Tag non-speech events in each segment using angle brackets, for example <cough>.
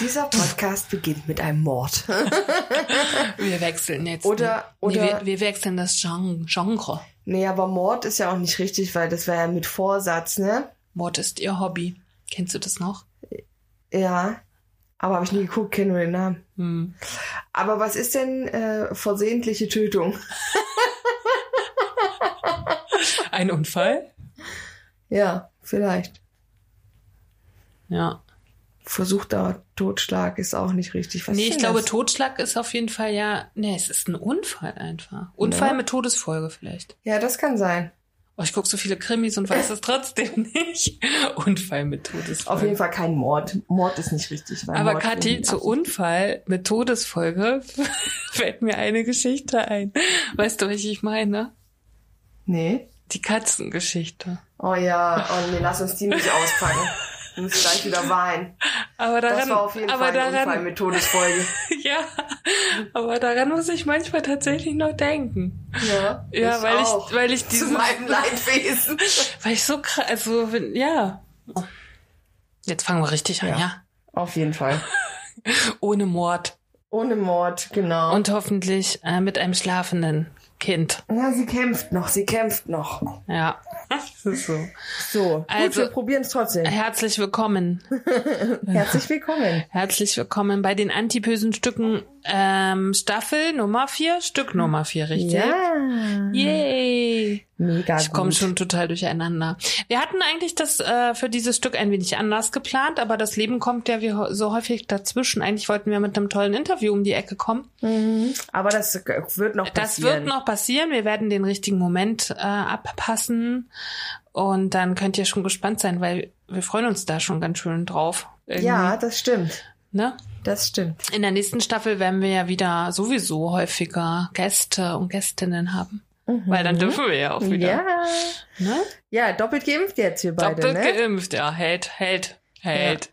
Dieser Podcast beginnt mit einem Mord. <laughs> Wir wechseln jetzt. Oder- nee, oder- wir, wir wechseln das Gen- Genre. nee, aber Mord ist ja auch nicht richtig, weil das wäre ja mit Vorsatz, ne? Mord ist ihr Hobby. Kennst du das noch? Ja. Aber habe ich nie geguckt, kenne nur den Namen. Hm. Aber was ist denn äh, versehentliche Tötung? <laughs> Ein Unfall? Ja, vielleicht. Ja. Versuchter Totschlag ist auch nicht richtig. Was nee, ich glaube, das? Totschlag ist auf jeden Fall ja. Nee, es ist ein Unfall einfach. Unfall Ja. mit Todesfolge vielleicht. Ja, das kann sein. Oh, ich gucke so viele Krimis und weiß es trotzdem <laughs> nicht. Unfall mit Todesfolge. Auf jeden Fall kein Mord. Mord ist nicht richtig. Aber Mord Kathi, zu. Unfall mit Todesfolge <laughs> fällt mir eine Geschichte ein. Weißt du, was ich meine? Nee. Die Katzengeschichte. Oh ja, oh nee, lass uns die nicht auspacken. <laughs> Du musst gleich wieder weinen. Aber daran, Das war auf jeden aber Fall ein daran, Unfall mit Todesfolge. <laughs> ja, aber daran muss ich manchmal tatsächlich noch denken. Ja, Ja, weil auch. ich, weil ich Zu dieses, meinem Leidwesen. <laughs> weil ich so krass, also, ja. Jetzt fangen wir richtig an, Ja. ja. Auf jeden Fall. <laughs> Ohne Mord. Ohne Mord, genau. Und hoffentlich äh, mit einem schlafenden Kind. ja, sie kämpft noch, sie kämpft noch. Ja. Das ist so. So, gut, Also- wir probieren es trotzdem. Herzlich willkommen. <laughs> Herzlich willkommen. Herzlich willkommen bei den antipösen Stücken ähm, Staffel Nummer 4, Stück Nummer 4, richtig? Ja. Yay! Mega Ich komme schon total durcheinander. Wir hatten eigentlich das äh, für dieses Stück ein wenig anders geplant, aber das Leben kommt ja wie so häufig dazwischen. Eigentlich wollten wir mit einem tollen Interview um die Ecke kommen. Mhm. Aber das wird noch Das passieren. wird noch passieren. Wir werden den richtigen Moment äh, abpassen. Und dann könnt ihr schon gespannt sein, weil wir freuen uns da schon ganz schön drauf. Irgendwie, Ja, das stimmt. Ne? Das stimmt. In der nächsten Staffel werden wir ja wieder sowieso häufiger Gäste und Gästinnen haben. Weil dann dürfen wir ja auch wieder. Mhm. Ja. Ne? Ja, doppelt geimpft jetzt wir beide, Doppelt ne? geimpft, ja. Hält, hält, hält.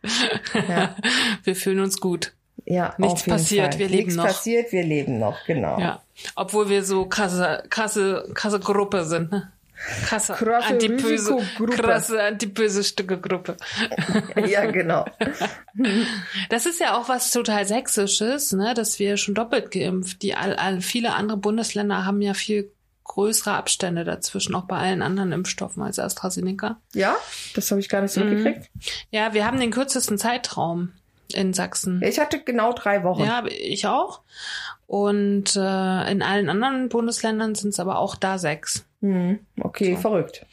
Ja. <laughs> Wir fühlen uns gut. Ja, Nichts passiert, Fall. wir leben Nichts noch. passiert, wir leben noch, genau. Ja. Obwohl wir so krasse, krasse, krasse Gruppe sind, ne? Krasse, Krasse antipöse, Risikogruppe. krasse antipöse Stücke Gruppe. <laughs> Ja, genau. Das ist ja auch was total Sächsisches, ne, dass wir schon doppelt geimpft. Die all, all, viele andere Bundesländer haben ja viel größere Abstände dazwischen, auch bei allen anderen Impfstoffen als AstraZeneca. Ja, das habe ich gar nicht so Mhm. mitgekriegt. Ja, wir haben den kürzesten Zeitraum in Sachsen. Ich hatte genau drei Wochen. Ja, ich auch. Und äh, in allen anderen Bundesländern sind es aber auch da sechs. Hm, okay, So. verrückt.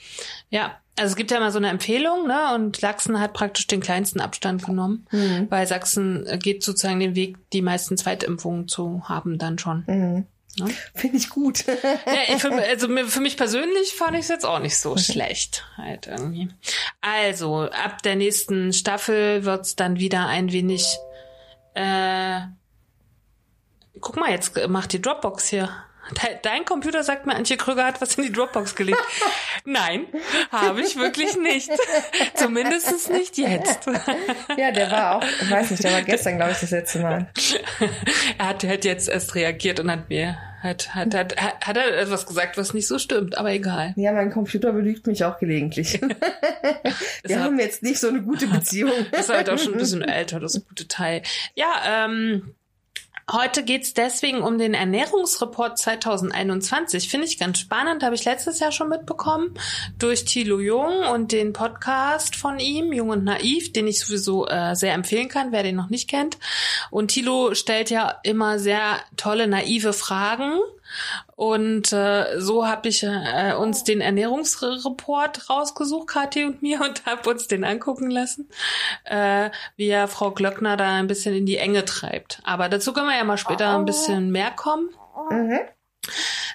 Ja, also es gibt ja immer so eine Empfehlung, ne? Und Sachsen hat praktisch den kleinsten Abstand genommen, Mhm. weil Sachsen äh, geht sozusagen den Weg, die meisten Zweitimpfungen zu haben dann schon. Mhm. Ne? Finde ich gut. <laughs> Ja, für, also für mich persönlich fand ich es jetzt auch nicht so schlecht, halt irgendwie. Also, ab der nächsten Staffel wird's dann wieder ein wenig. Äh, guck mal, jetzt macht die Dropbox hier. De- Dein Computer sagt mir, Antje Krüger hat was in die Dropbox gelegt. <laughs> Nein, habe ich wirklich nicht. Zumindest nicht jetzt. <laughs> ja, der war auch, ich weiß nicht, der war gestern, glaube ich, das letzte Mal. Er hat, hat jetzt erst reagiert und hat mir, hat, hat, hat, hat, er etwas gesagt, was nicht so stimmt, aber egal. Ja, mein Computer belügt mich auch gelegentlich. <laughs> Wir haben jetzt nicht so eine gute Beziehung. ist halt auch schon ein bisschen älter, das gute Teil. Ja, ähm, heute geht's deswegen um den Ernährungsreport 2021. Finde ich ganz spannend, habe ich letztes Jahr schon mitbekommen, durch Thilo Jung und den Podcast von ihm, Jung und Naiv, den ich sowieso äh, sehr empfehlen kann, wer den noch nicht kennt. Und Thilo stellt ja immer sehr tolle, naive Fragen. Und äh, so habe ich äh, uns den Ernährungsreport rausgesucht, Kathi und mir, <laughs> und habe uns den angucken lassen, äh, wie ja Frau Glöckner da ein bisschen in die Enge treibt. Aber dazu können wir ja mal später ein bisschen mehr kommen. Mhm.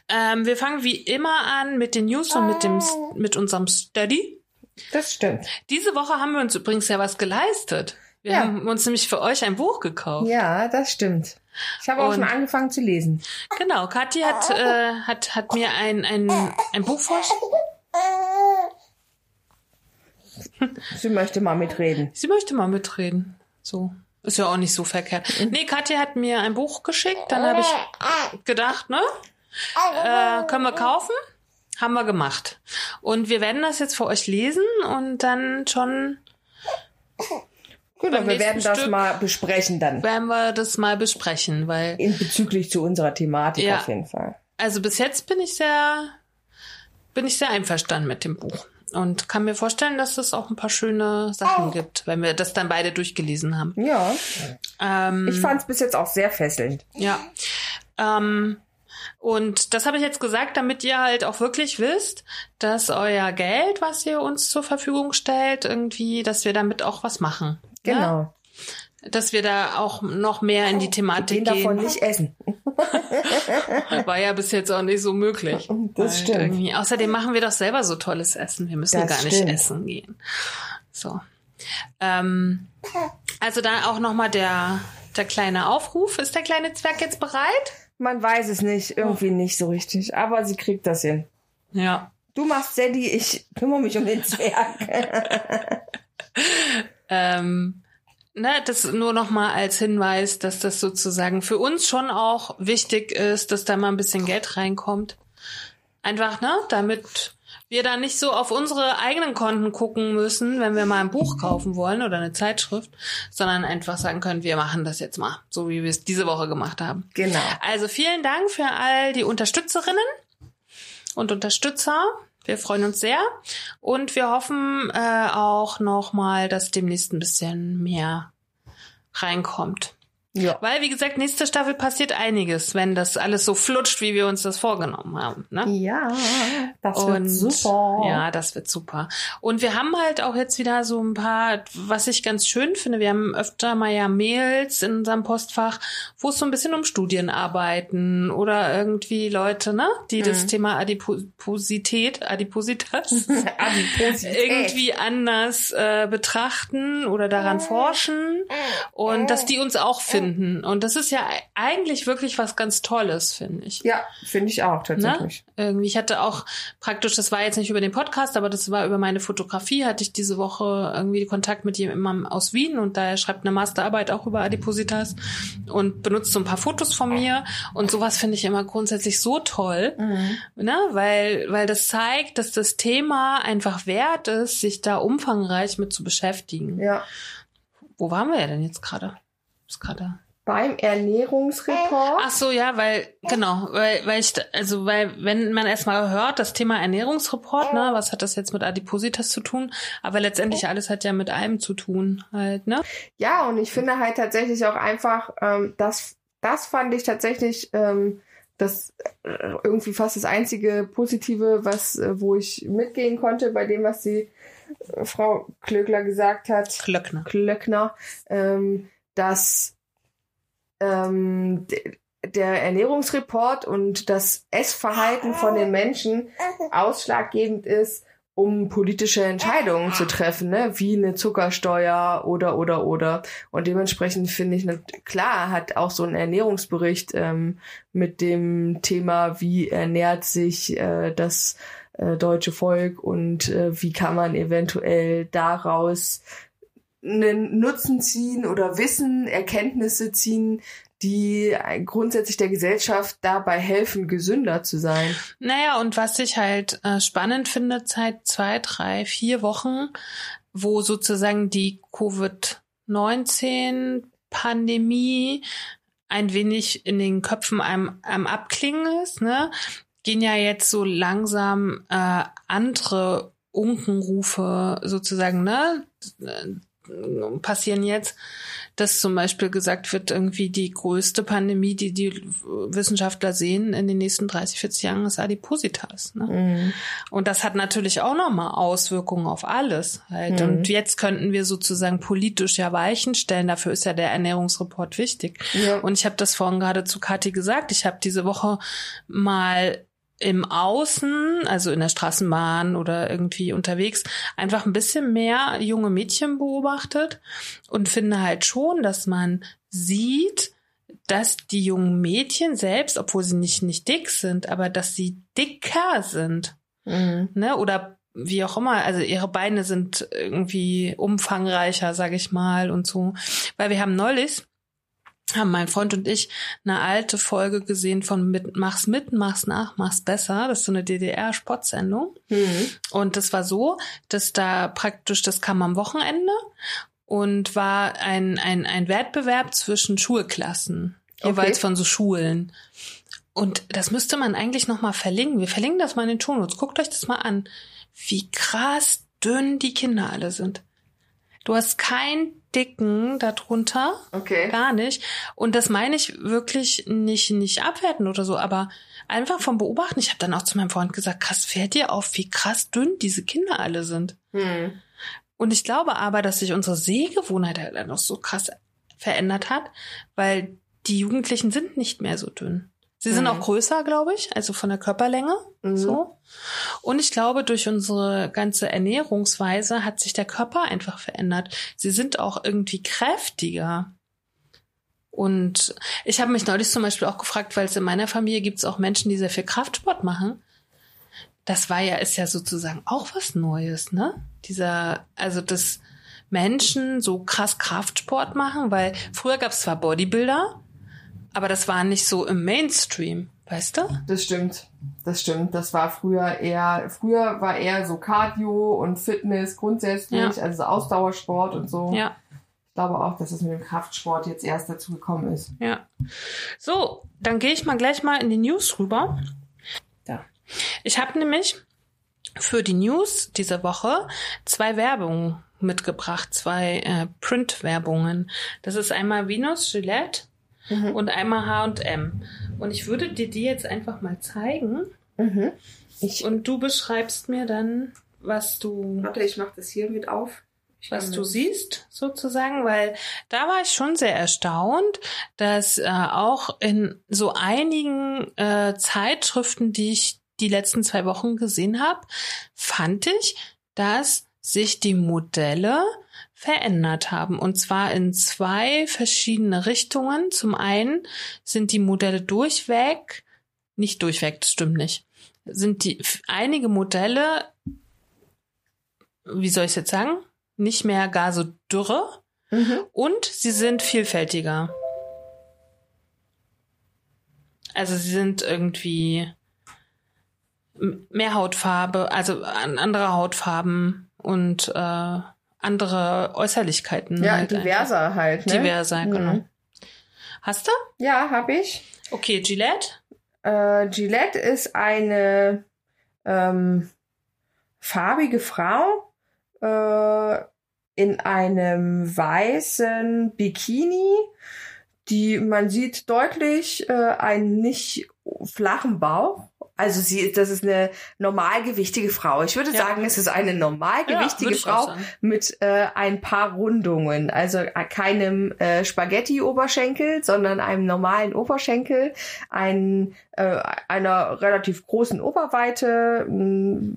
Ähm, wir fangen wie immer an mit den News und mit, dem, mit unserem Study. Das stimmt. Diese Woche haben wir uns übrigens ja was geleistet. Wir Ja. haben uns nämlich für euch ein Buch gekauft. Ja, das stimmt. Ich habe auch schon angefangen zu lesen. Genau, Kathi hat, äh, hat, hat mir ein, ein, ein Buch vorgestellt. Sie möchte mal mitreden. Sie möchte mal mitreden. So. Ist ja auch nicht so verkehrt. Nee, Kathi hat mir ein Buch geschickt, dann habe ich gedacht, ne? Äh, können wir kaufen? Haben wir gemacht. Und wir werden das jetzt für euch lesen und dann schon Genau, wir werden das Stück- mal besprechen dann. werden wir das mal besprechen, weil In bezüglich zu unserer Thematik Ja. auf jeden Fall. Also bis jetzt bin ich sehr, bin ich sehr einverstanden mit dem Buch. Und kann mir vorstellen, dass es auch ein paar schöne Sachen gibt, wenn wir das dann beide durchgelesen haben. Ja, Ähm, ich fand es bis jetzt auch sehr fesselnd. ja. Ähm, und das habe ich jetzt gesagt, damit ihr halt auch wirklich wisst, dass euer Geld, was ihr uns zur Verfügung stellt, irgendwie, dass wir damit auch was machen. Ja? Genau. Dass wir da auch noch mehr in die Den Thematik davon gehen. nicht essen. <laughs> War ja bis jetzt auch nicht so möglich. Das stimmt. Irgendwie. Außerdem machen wir doch selber so tolles Essen. Wir müssen Das gar nicht stimmt. essen gehen. So. Ähm, also da auch nochmal der, der kleine Aufruf. Ist der kleine Zwerg jetzt bereit? Man weiß es nicht, irgendwie nicht so richtig. Aber sie kriegt das hin. Ja. Du machst Sadie, ich kümmere mich um den Zwerg. <laughs> Ähm, ne, das nur nochmal als Hinweis, dass das sozusagen für uns schon auch wichtig ist, dass da mal ein bisschen Geld reinkommt. Einfach, ne, damit wir da nicht so auf unsere eigenen Konten gucken müssen, wenn wir mal ein Buch kaufen wollen oder eine Zeitschrift, sondern einfach sagen können, wir machen das jetzt mal, so wie wir es diese Woche gemacht haben. genau. Also vielen Dank für all die Unterstützerinnen und Unterstützer. Wir freuen uns sehr und wir hoffen äh, auch noch mal, dass demnächst ein bisschen mehr reinkommt. Ja. Weil, wie gesagt, nächste Staffel passiert einiges, wenn das alles so flutscht, wie wir uns das vorgenommen haben. Ne? Ja, das wird Und super. Ja, das wird super. Und wir haben halt auch jetzt wieder so ein paar, was ich ganz schön finde, wir haben öfter mal ja Mails in unserem Postfach, wo es so ein bisschen um Studienarbeiten oder irgendwie Leute, ne, die Mhm. das Thema Adiposität, Adipositas Adiposität. <laughs> <laughs> irgendwie anders äh, betrachten oder daran forschen und dass die uns auch finden. Und das ist ja eigentlich wirklich was ganz Tolles, finde ich. Ja, finde ich auch tatsächlich. Ne? Irgendwie, ich hatte auch praktisch, das war jetzt nicht über den Podcast, aber das war über meine Fotografie, hatte ich diese Woche irgendwie Kontakt mit jemandem aus Wien und da schreibt eine Masterarbeit auch über Adipositas und benutzt so ein paar Fotos von mir und sowas finde ich immer grundsätzlich so toll, Mhm. ne? weil, weil das zeigt, dass das Thema einfach wert ist, sich da umfangreich mit zu beschäftigen. Ja. Wo waren wir ja denn jetzt gerade? Ist gerade Beim Ernährungsreport. Ach so, ja, weil, genau, weil, weil ich, also, weil, wenn man erstmal hört, das Thema Ernährungsreport, ne, was hat das jetzt mit Adipositas zu tun? Aber letztendlich alles hat ja mit allem zu tun, halt, ne? Ja, und ich finde halt tatsächlich auch einfach, ähm, das, das fand ich tatsächlich ähm, das äh, irgendwie fast das einzige Positive, was, äh, wo ich mitgehen konnte bei dem, was die äh, Frau Klöckler gesagt hat. Klöckner. Klöckner, ähm, dass ähm, de- der Ernährungsreport und das Essverhalten von den Menschen ausschlaggebend ist, um politische Entscheidungen zu treffen, ne? wie eine Zuckersteuer oder oder oder. Und dementsprechend finde ich, ne, klar hat auch so ein Ernährungsbericht ähm, mit dem Thema, wie ernährt sich äh, das äh, deutsche Volk und äh, wie kann man eventuell daraus einen Nutzen ziehen oder Wissen, Erkenntnisse ziehen, die grundsätzlich der Gesellschaft dabei helfen, gesünder zu sein. Naja, und was ich halt äh, spannend finde, seit zwei, drei, vier Wochen, wo sozusagen die Covid-19-Pandemie ein wenig in den Köpfen am, am Abklingen ist, ne, gehen ja jetzt so langsam äh, andere Unkenrufe sozusagen, ne, passieren jetzt, dass zum Beispiel gesagt wird, irgendwie die größte Pandemie, die die Wissenschaftler sehen in den nächsten 30, 40 Jahren, ist Adipositas. Ne? Mhm. Und das hat natürlich auch nochmal Auswirkungen auf alles halt. Mhm. Und jetzt könnten wir sozusagen politisch ja Weichen stellen. Dafür ist ja der Ernährungsreport wichtig. Ja. Und ich habe das vorhin gerade zu Kathi gesagt. Ich habe diese Woche mal im Außen, also in der Straßenbahn oder irgendwie unterwegs, einfach ein bisschen mehr junge Mädchen beobachtet und finde halt schon, dass man sieht, dass die jungen Mädchen selbst, obwohl sie nicht, nicht dick sind, aber dass sie dicker sind. Mhm. Ne? Oder wie auch immer, also ihre Beine sind irgendwie umfangreicher, sag ich mal, und so. Weil wir haben neulich, haben mein Freund und ich eine alte Folge gesehen von mit, Mach's mit, mach's nach, mach's besser. Das ist so eine DDR-Sportsendung. Mhm. Und das war so, dass da praktisch, das kam am Wochenende und war ein, ein, ein Wettbewerb zwischen Schulklassen, jeweils Okay. von so Schulen. Und das müsste man eigentlich nochmal verlinken. Wir verlinken das mal in den Shownotes. Guckt euch das mal an, wie krass dünn die Kinder alle sind. Du hast keinen Dicken darunter. Okay. Gar nicht. Und das meine ich wirklich nicht, nicht abwerten oder so, aber einfach vom Beobachten. Ich habe dann auch zu meinem Freund gesagt, krass, fällt dir auf, wie krass dünn diese Kinder alle sind. Mhm. Und ich glaube aber, dass sich unsere Sehgewohnheit halt dann noch so krass verändert hat, weil die Jugendlichen sind nicht mehr so dünn. Sie sind Mhm. auch größer, glaube ich, also von der Körperlänge. Mhm. So. Und ich glaube, durch unsere ganze Ernährungsweise hat sich der Körper einfach verändert. Sie sind auch irgendwie kräftiger. Und ich habe mich neulich zum Beispiel auch gefragt, weil es in meiner Familie gibt es auch Menschen, die sehr viel Kraftsport machen. Das war ja, ist ja sozusagen auch was Neues, ne? Dieser, also dass Menschen so krass Kraftsport machen, weil früher gab es zwar Bodybuilder, aber das war nicht so im Mainstream, weißt du? Das stimmt. Das stimmt. Das war früher eher, früher war eher so Cardio und Fitness grundsätzlich, Ja. also so Ausdauersport und so. Ja. Ich glaube auch, dass es mit dem Kraftsport jetzt erst dazu gekommen ist. Ja. So, dann gehe ich mal gleich mal in die News rüber. Da. Ich habe nämlich für die News dieser Woche zwei Werbungen mitgebracht, zwei äh, Print-Werbungen. Das ist einmal Venus Gillette Mhm. und einmal H&M. Und ich würde dir die jetzt einfach mal zeigen Mhm. Ich, und du beschreibst mir dann, was du warte, ich mache das hier mit auf. Ich was du siehst, sozusagen, weil da war ich schon sehr erstaunt, dass äh, auch in so einigen äh, Zeitschriften, die ich die letzten zwei Wochen gesehen habe, fand ich, dass sich die Modelle verändert haben. Und zwar in zwei verschiedene Richtungen. Zum einen sind die Modelle durchweg, nicht durchweg, das stimmt nicht, sind die einige Modelle, wie soll ich es jetzt sagen, nicht mehr gar so dürre Mhm. und sie sind vielfältiger. Also sie sind irgendwie mehr Hautfarbe, also an andere Hautfarben und äh, andere Äußerlichkeiten. Ja, halt diverser halt. Einfach. Ne? Diverser, Mhm. genau. Hast du? Ja, habe ich. Okay, Gillette. Äh, Gillette ist eine ähm, farbige Frau äh, in einem weißen Bikini. Die man sieht deutlich äh, einen nicht flachen Bauch. Also sie, das ist eine normalgewichtige Frau. Ich würde Ja. sagen, es ist eine normalgewichtige auch Frau mit äh, ein paar Rundungen. Also äh, keinem äh, Spaghetti-Oberschenkel, sondern einem normalen Oberschenkel, ein, äh, einer relativ großen Oberweite. Mm,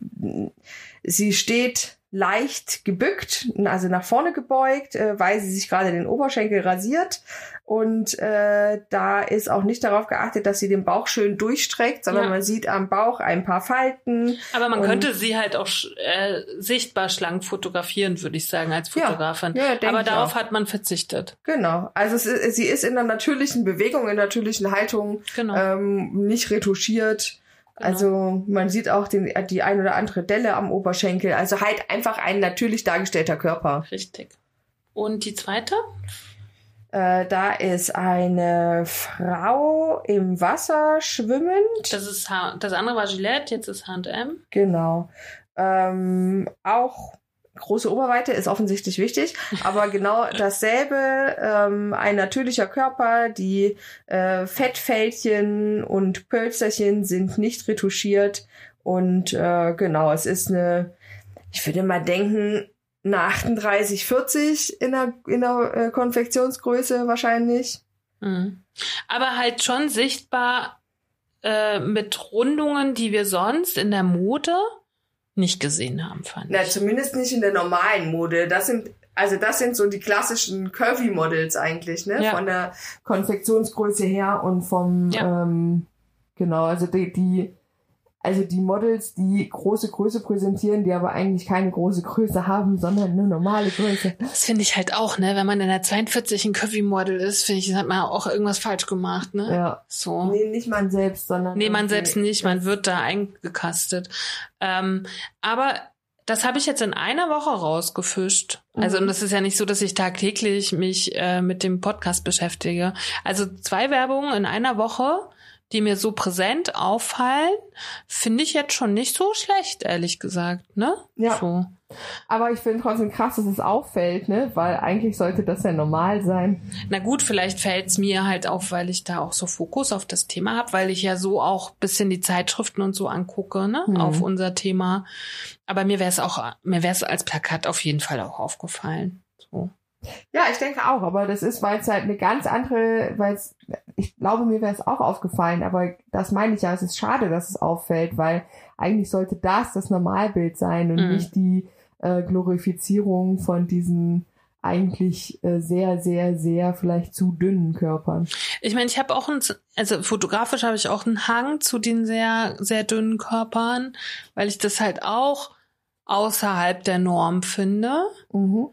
Sie steht leicht gebückt, also nach vorne gebeugt, äh, weil sie sich gerade den Oberschenkel rasiert. Und äh, da ist auch nicht darauf geachtet, dass sie den Bauch schön durchstreckt, sondern Ja. man sieht am Bauch ein paar Falten. Aber man könnte sie halt auch äh, sichtbar schlank fotografieren, würde ich sagen, als Ja. Fotografin. Ja, denk Aber darauf auch. hat man verzichtet. Genau. Also ist, sie ist in einer natürlichen Bewegung, in einer natürlichen Haltung, Genau. ähm, nicht retuschiert. Genau. Also man sieht auch den, die ein oder andere Delle am Oberschenkel. Also halt einfach ein natürlich dargestellter Körper. Richtig. Und die zweite? Äh, da ist eine Frau im Wasser schwimmend. Das ist H das andere war Gillette, jetzt ist H&M. Genau. Ähm, auch große Oberweite ist offensichtlich wichtig, aber <laughs> genau dasselbe, ähm, ein natürlicher Körper, die äh, Fettfältchen und Pölsterchen sind nicht retuschiert und äh, genau, es ist eine, ich würde mal denken, eine 38, 40 in der, in der äh, Konfektionsgröße wahrscheinlich. Mhm. Aber halt schon sichtbar äh, mit Rundungen, die wir sonst in der Mode nicht gesehen haben, fand Na, ich. zumindest nicht in der normalen Mode. Das sind, also das sind so die klassischen Curvy-Models eigentlich, ne? Ja. Von der Konfektionsgröße her und vom, Ja. ähm, genau, also die, die, also die Models, die große Größe präsentieren, die aber eigentlich keine große Größe haben, sondern eine normale Größe. Das finde ich halt auch, ne? Wenn man in der 42 ein Curvy-Model ist, finde ich, das hat man auch irgendwas falsch gemacht, ne? Ja. So. Nee, nicht man selbst, sondern. Nee, man selbst nicht, man wird da eingekastet. Ähm, aber das habe ich jetzt in einer Woche rausgefischt. Also, Mhm. und das ist ja nicht so, dass ich tagtäglich mich äh, mit dem Podcast beschäftige. Also zwei Werbungen in einer Woche, die mir so präsent auffallen, finde ich jetzt schon nicht so schlecht, ehrlich gesagt, ne? Ja. So. Aber ich finde trotzdem krass, dass es auffällt, ne? Weil eigentlich sollte das ja normal sein. Na gut, vielleicht fällt's mir halt auf, weil ich da auch so Fokus auf das Thema habe, weil ich ja so auch bisschen die Zeitschriften und so angucke, ne, Mhm. auf unser Thema. Aber mir wäre es auch, mir wäre es als Plakat auf jeden Fall auch aufgefallen. So. Ja, ich denke auch, aber das ist, weil es halt eine ganz andere, weil es, ich glaube, mir wäre es auch aufgefallen, aber das meine ich ja, es ist schade, dass es auffällt, weil eigentlich sollte das das Normalbild sein und Mhm. nicht die äh, Glorifizierung von diesen eigentlich äh, sehr, sehr, sehr vielleicht zu dünnen Körpern. Ich meine, ich habe auch ein, also fotografisch habe ich auch einen Hang zu den sehr, sehr dünnen Körpern, weil ich das halt auch außerhalb der Norm finde. Mhm.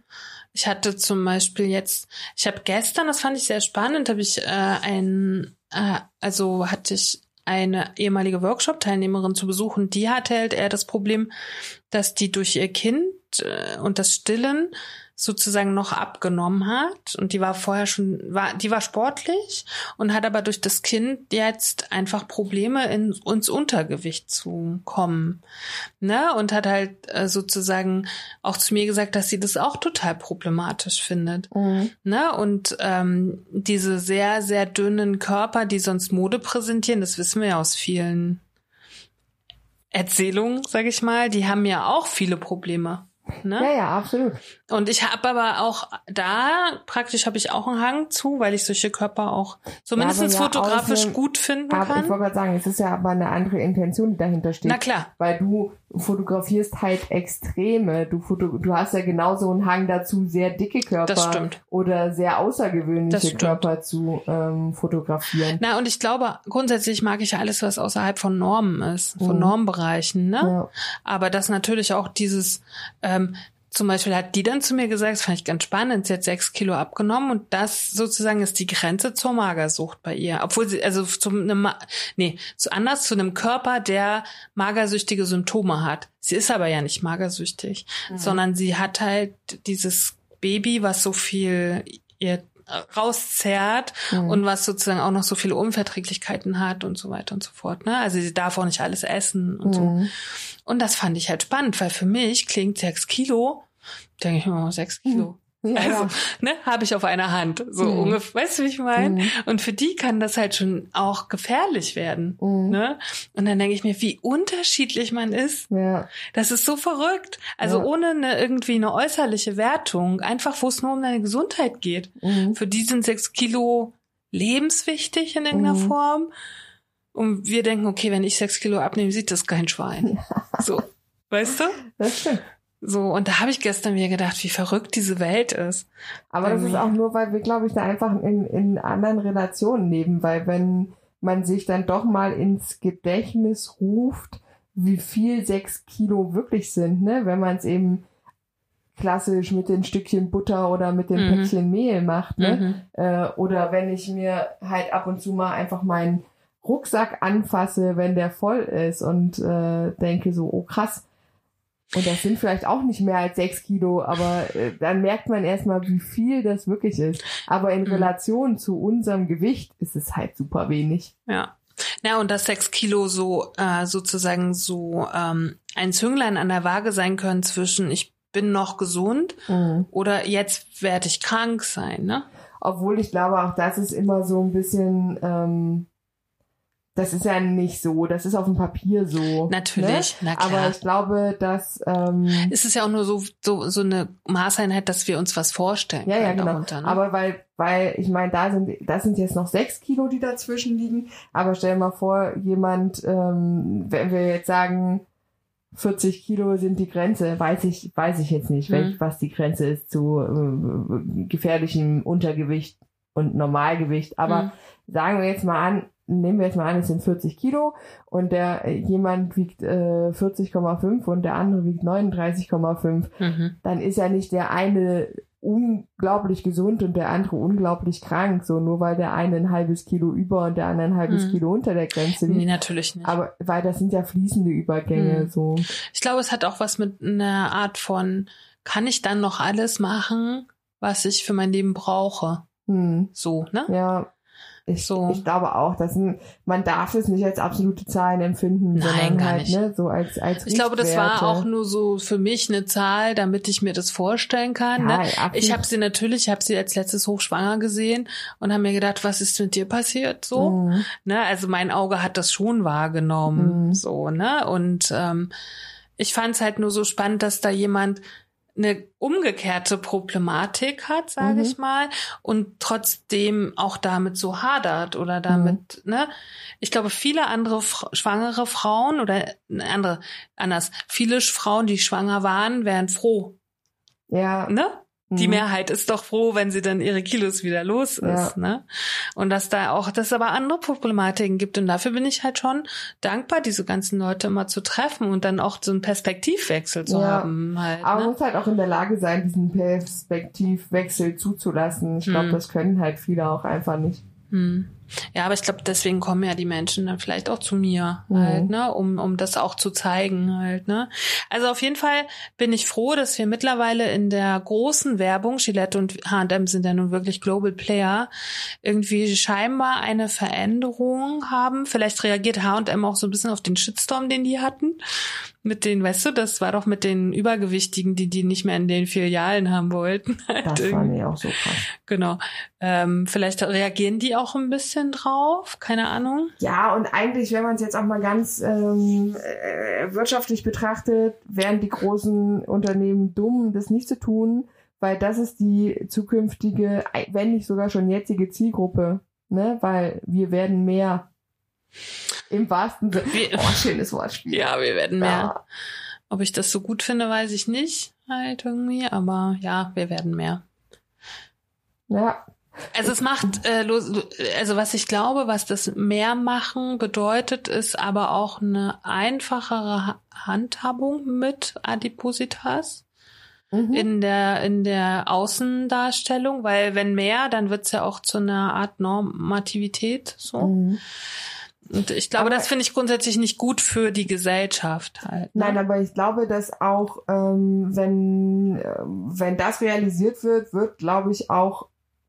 Ich hatte zum Beispiel jetzt, ich habe gestern, das fand ich sehr spannend, habe ich äh, ein, äh, also hatte ich eine ehemalige Workshop-Teilnehmerin zu besuchen, die hatte halt eher das Problem, dass die durch ihr Kind äh, und das Stillen sozusagen noch abgenommen hat und die war vorher schon war die war sportlich und hat aber durch das Kind jetzt einfach Probleme in, ins Untergewicht zu kommen ne und hat halt äh, sozusagen auch zu mir gesagt dass sie das auch total problematisch findet Mhm. Ne? Und ähm, diese sehr, sehr dünnen Körper, die sonst Mode präsentieren, das wissen wir ja aus vielen Erzählungen, sag ich mal, die haben ja auch viele Probleme. Ne? Ja, ja, absolut. Und ich habe aber auch da, praktisch habe ich auch einen Hang zu, weil ich solche Körper auch zumindest Ja, ja, fotografisch außerdem- gut finden Aber ich kann. wollte gerade sagen, es ist ja aber eine andere Intention, die dahinter steht. Na klar. weil du fotografierst halt Extreme. Du, foto du hast ja genauso einen Hang dazu, sehr dicke Körper oder sehr außergewöhnliche. Körper zu ähm, fotografieren. Na, und ich glaube, grundsätzlich mag ich ja alles, was außerhalb von Normen ist, von Mhm. Normbereichen, ne? Ja. Aber das natürlich auch dieses, ähm, zum Beispiel hat die dann zu mir gesagt, das fand ich ganz spannend, sie hat sechs Kilo abgenommen und das sozusagen ist die Grenze zur Magersucht bei ihr. Obwohl sie, also zu einem, nee, zu anders zu einem Körper, der magersüchtige Symptome hat. Sie ist aber ja nicht magersüchtig, sondern sie hat halt dieses Baby, was so viel ihr rauszerrt Mhm. und was sozusagen auch noch so viele Unverträglichkeiten hat und so weiter und so fort. Ne? Also sie darf auch nicht alles essen und so. Mhm. Und das fand ich halt spannend, weil für mich klingt sechs Kilo, denke ich mir sechs Kilo. Ja, also, ja. ne, habe ich auf einer Hand. So Mhm. ungefähr, weißt du, wie ich meine? Mhm. Und für die kann das halt schon auch gefährlich werden. Mhm. Ne? Und dann denke ich mir, wie unterschiedlich man ist. Ja. Das ist so verrückt. Also Ja. ohne eine, irgendwie eine äußerliche Wertung, einfach wo es nur um deine Gesundheit geht. Mhm. Für die sind sechs Kilo lebenswichtig in irgendeiner Mhm. Form. Und wir denken, okay, wenn ich sechs Kilo abnehme, sieht das kein Schwein. So, weißt du? Das stimmt. So, und da habe ich gestern mir gedacht, wie verrückt diese Welt ist. Aber das ist Irgendwie. auch nur, weil wir, glaube ich, da einfach in, in anderen Relationen leben, weil wenn man sich dann doch mal ins Gedächtnis ruft, wie viel sechs Kilo wirklich sind, ne? Wenn man es eben klassisch mit den Stückchen Butter oder mit dem Mhm. Päckchen Mehl macht, ne? Mhm. Äh, oder wenn ich mir halt ab und zu mal einfach meinen Rucksack anfasse, wenn der voll ist und äh, denke so, oh krass. Und das sind vielleicht auch nicht mehr als sechs Kilo, aber äh, dann merkt man erstmal, wie viel das wirklich ist. Aber in Mhm. Relation zu unserem Gewicht ist es halt super wenig. Ja. Na, und dass sechs Kilo so äh, sozusagen so ähm, ein Zünglein an der Waage sein können zwischen ich bin noch gesund oder jetzt werde ich krank sein, ne? Obwohl ich glaube, auch das ist immer so ein bisschen ähm, das ist ja nicht so, das ist auf dem Papier so. Natürlich, ne? na klar. Aber ich glaube, dass ähm, Es ist ja auch nur so, so, so eine Maßeinheit, dass wir uns was vorstellen ja, ja, genau. darunter. Ne? Aber weil, weil ich meine, da sind, das sind jetzt noch sechs Kilo, die dazwischen liegen. Aber stell dir mal vor, jemand, ähm, wenn wir jetzt sagen, 40 Kilo sind die Grenze, weiß ich, weiß ich jetzt nicht, Hm. welch, was die Grenze ist zu äh, gefährlichem Untergewicht und Normalgewicht. Aber Hm. sagen wir jetzt mal an, nehmen wir jetzt mal an, es sind 40 Kilo und der äh, jemand wiegt äh, 40,5 und der andere wiegt 39,5, Mhm. dann ist ja nicht der eine unglaublich gesund und der andere unglaublich krank, so nur weil der eine ein halbes Kilo über und der andere ein halbes Hm. Kilo unter der Grenze Nee, liegt. natürlich nicht. Aber weil das sind ja fließende Übergänge, Hm. so. Ich glaube, es hat auch was mit einer Art von, kann ich dann noch alles machen, was ich für mein Leben brauche? Hm. So, ne? Ja. Ich, So. ich glaube auch, dass man darf es nicht als absolute Zahlen empfinden, Nein, sondern halt nicht. ne, so als als Ich glaube, das war auch nur so für mich eine Zahl, damit ich mir das vorstellen kann. Ja, ne? absolut. Ich habe sie natürlich, ich habe sie als letztes hochschwanger gesehen und habe mir gedacht, was ist mit dir passiert so? Mhm. Ne? Also mein Auge hat das schon wahrgenommen, Mhm. so ne? Und ähm, ich fand es halt nur so spannend, dass da jemand eine umgekehrte Problematik hat, sage Mhm. ich mal, und trotzdem auch damit so hadert oder damit, Mhm. ne? Ich glaube, viele andere schwangere Frauen oder ne, andere anders, viele Frauen, die schwanger waren, wären froh, Ja. ne? Die Mhm. Mehrheit ist doch froh, wenn sie dann ihre Kilos wieder los ist, Ja. ne? Und dass da auch, dass es aber andere Problematiken gibt. Und dafür bin ich halt schon dankbar, diese ganzen Leute immer zu treffen und dann auch so einen Perspektivwechsel zu Ja. haben halt. Aber man Ne? muss halt auch in der Lage sein, diesen Perspektivwechsel zuzulassen. Ich glaube, Hm. das können halt viele auch einfach nicht. Hm. Ja, aber ich glaube, deswegen kommen ja die Menschen dann vielleicht auch zu mir Mhm. halt, ne, um, um das auch zu zeigen halt, ne. Also auf jeden Fall bin ich froh, dass wir mittlerweile in der großen Werbung, Gillette und H&M sind ja nun wirklich Global Player, irgendwie scheinbar eine Veränderung haben. Vielleicht reagiert H&M auch so ein bisschen auf den Shitstorm, den die hatten. Mit den, weißt du, das war doch mit den Übergewichtigen, die die nicht mehr in den Filialen haben wollten. <laughs> Halt Das irgendwie. war mir auch so krass. Genau. Ähm, vielleicht reagieren die auch ein bisschen drauf, keine Ahnung. Ja, und eigentlich, wenn man es jetzt auch mal ganz ähm, äh, wirtschaftlich betrachtet, wären die großen Unternehmen dumm, das nicht zu tun, weil das ist die zukünftige, wenn nicht sogar schon jetzige Zielgruppe, ne? Weil wir werden mehr. Im wahrsten Sinne. Oh, schönes Wortspiel. Ja, wir werden mehr. Ja. Ob ich das so gut finde, weiß ich nicht, halt irgendwie, aber ja, wir werden mehr. ja. Also es macht, äh, los, also was ich glaube, was das mehr machen bedeutet, ist aber auch eine einfachere Ha- Handhabung mit Adipositas Mhm. in der in der Außendarstellung, weil wenn mehr, dann wird's ja auch zu einer Art Normativität so. Mhm. Und ich glaube, Aber- das finde ich grundsätzlich nicht gut für die Gesellschaft halt. Ne? Nein, aber ich glaube, dass auch, ähm, wenn, äh, wenn das realisiert wird, wird, glaube ich, auch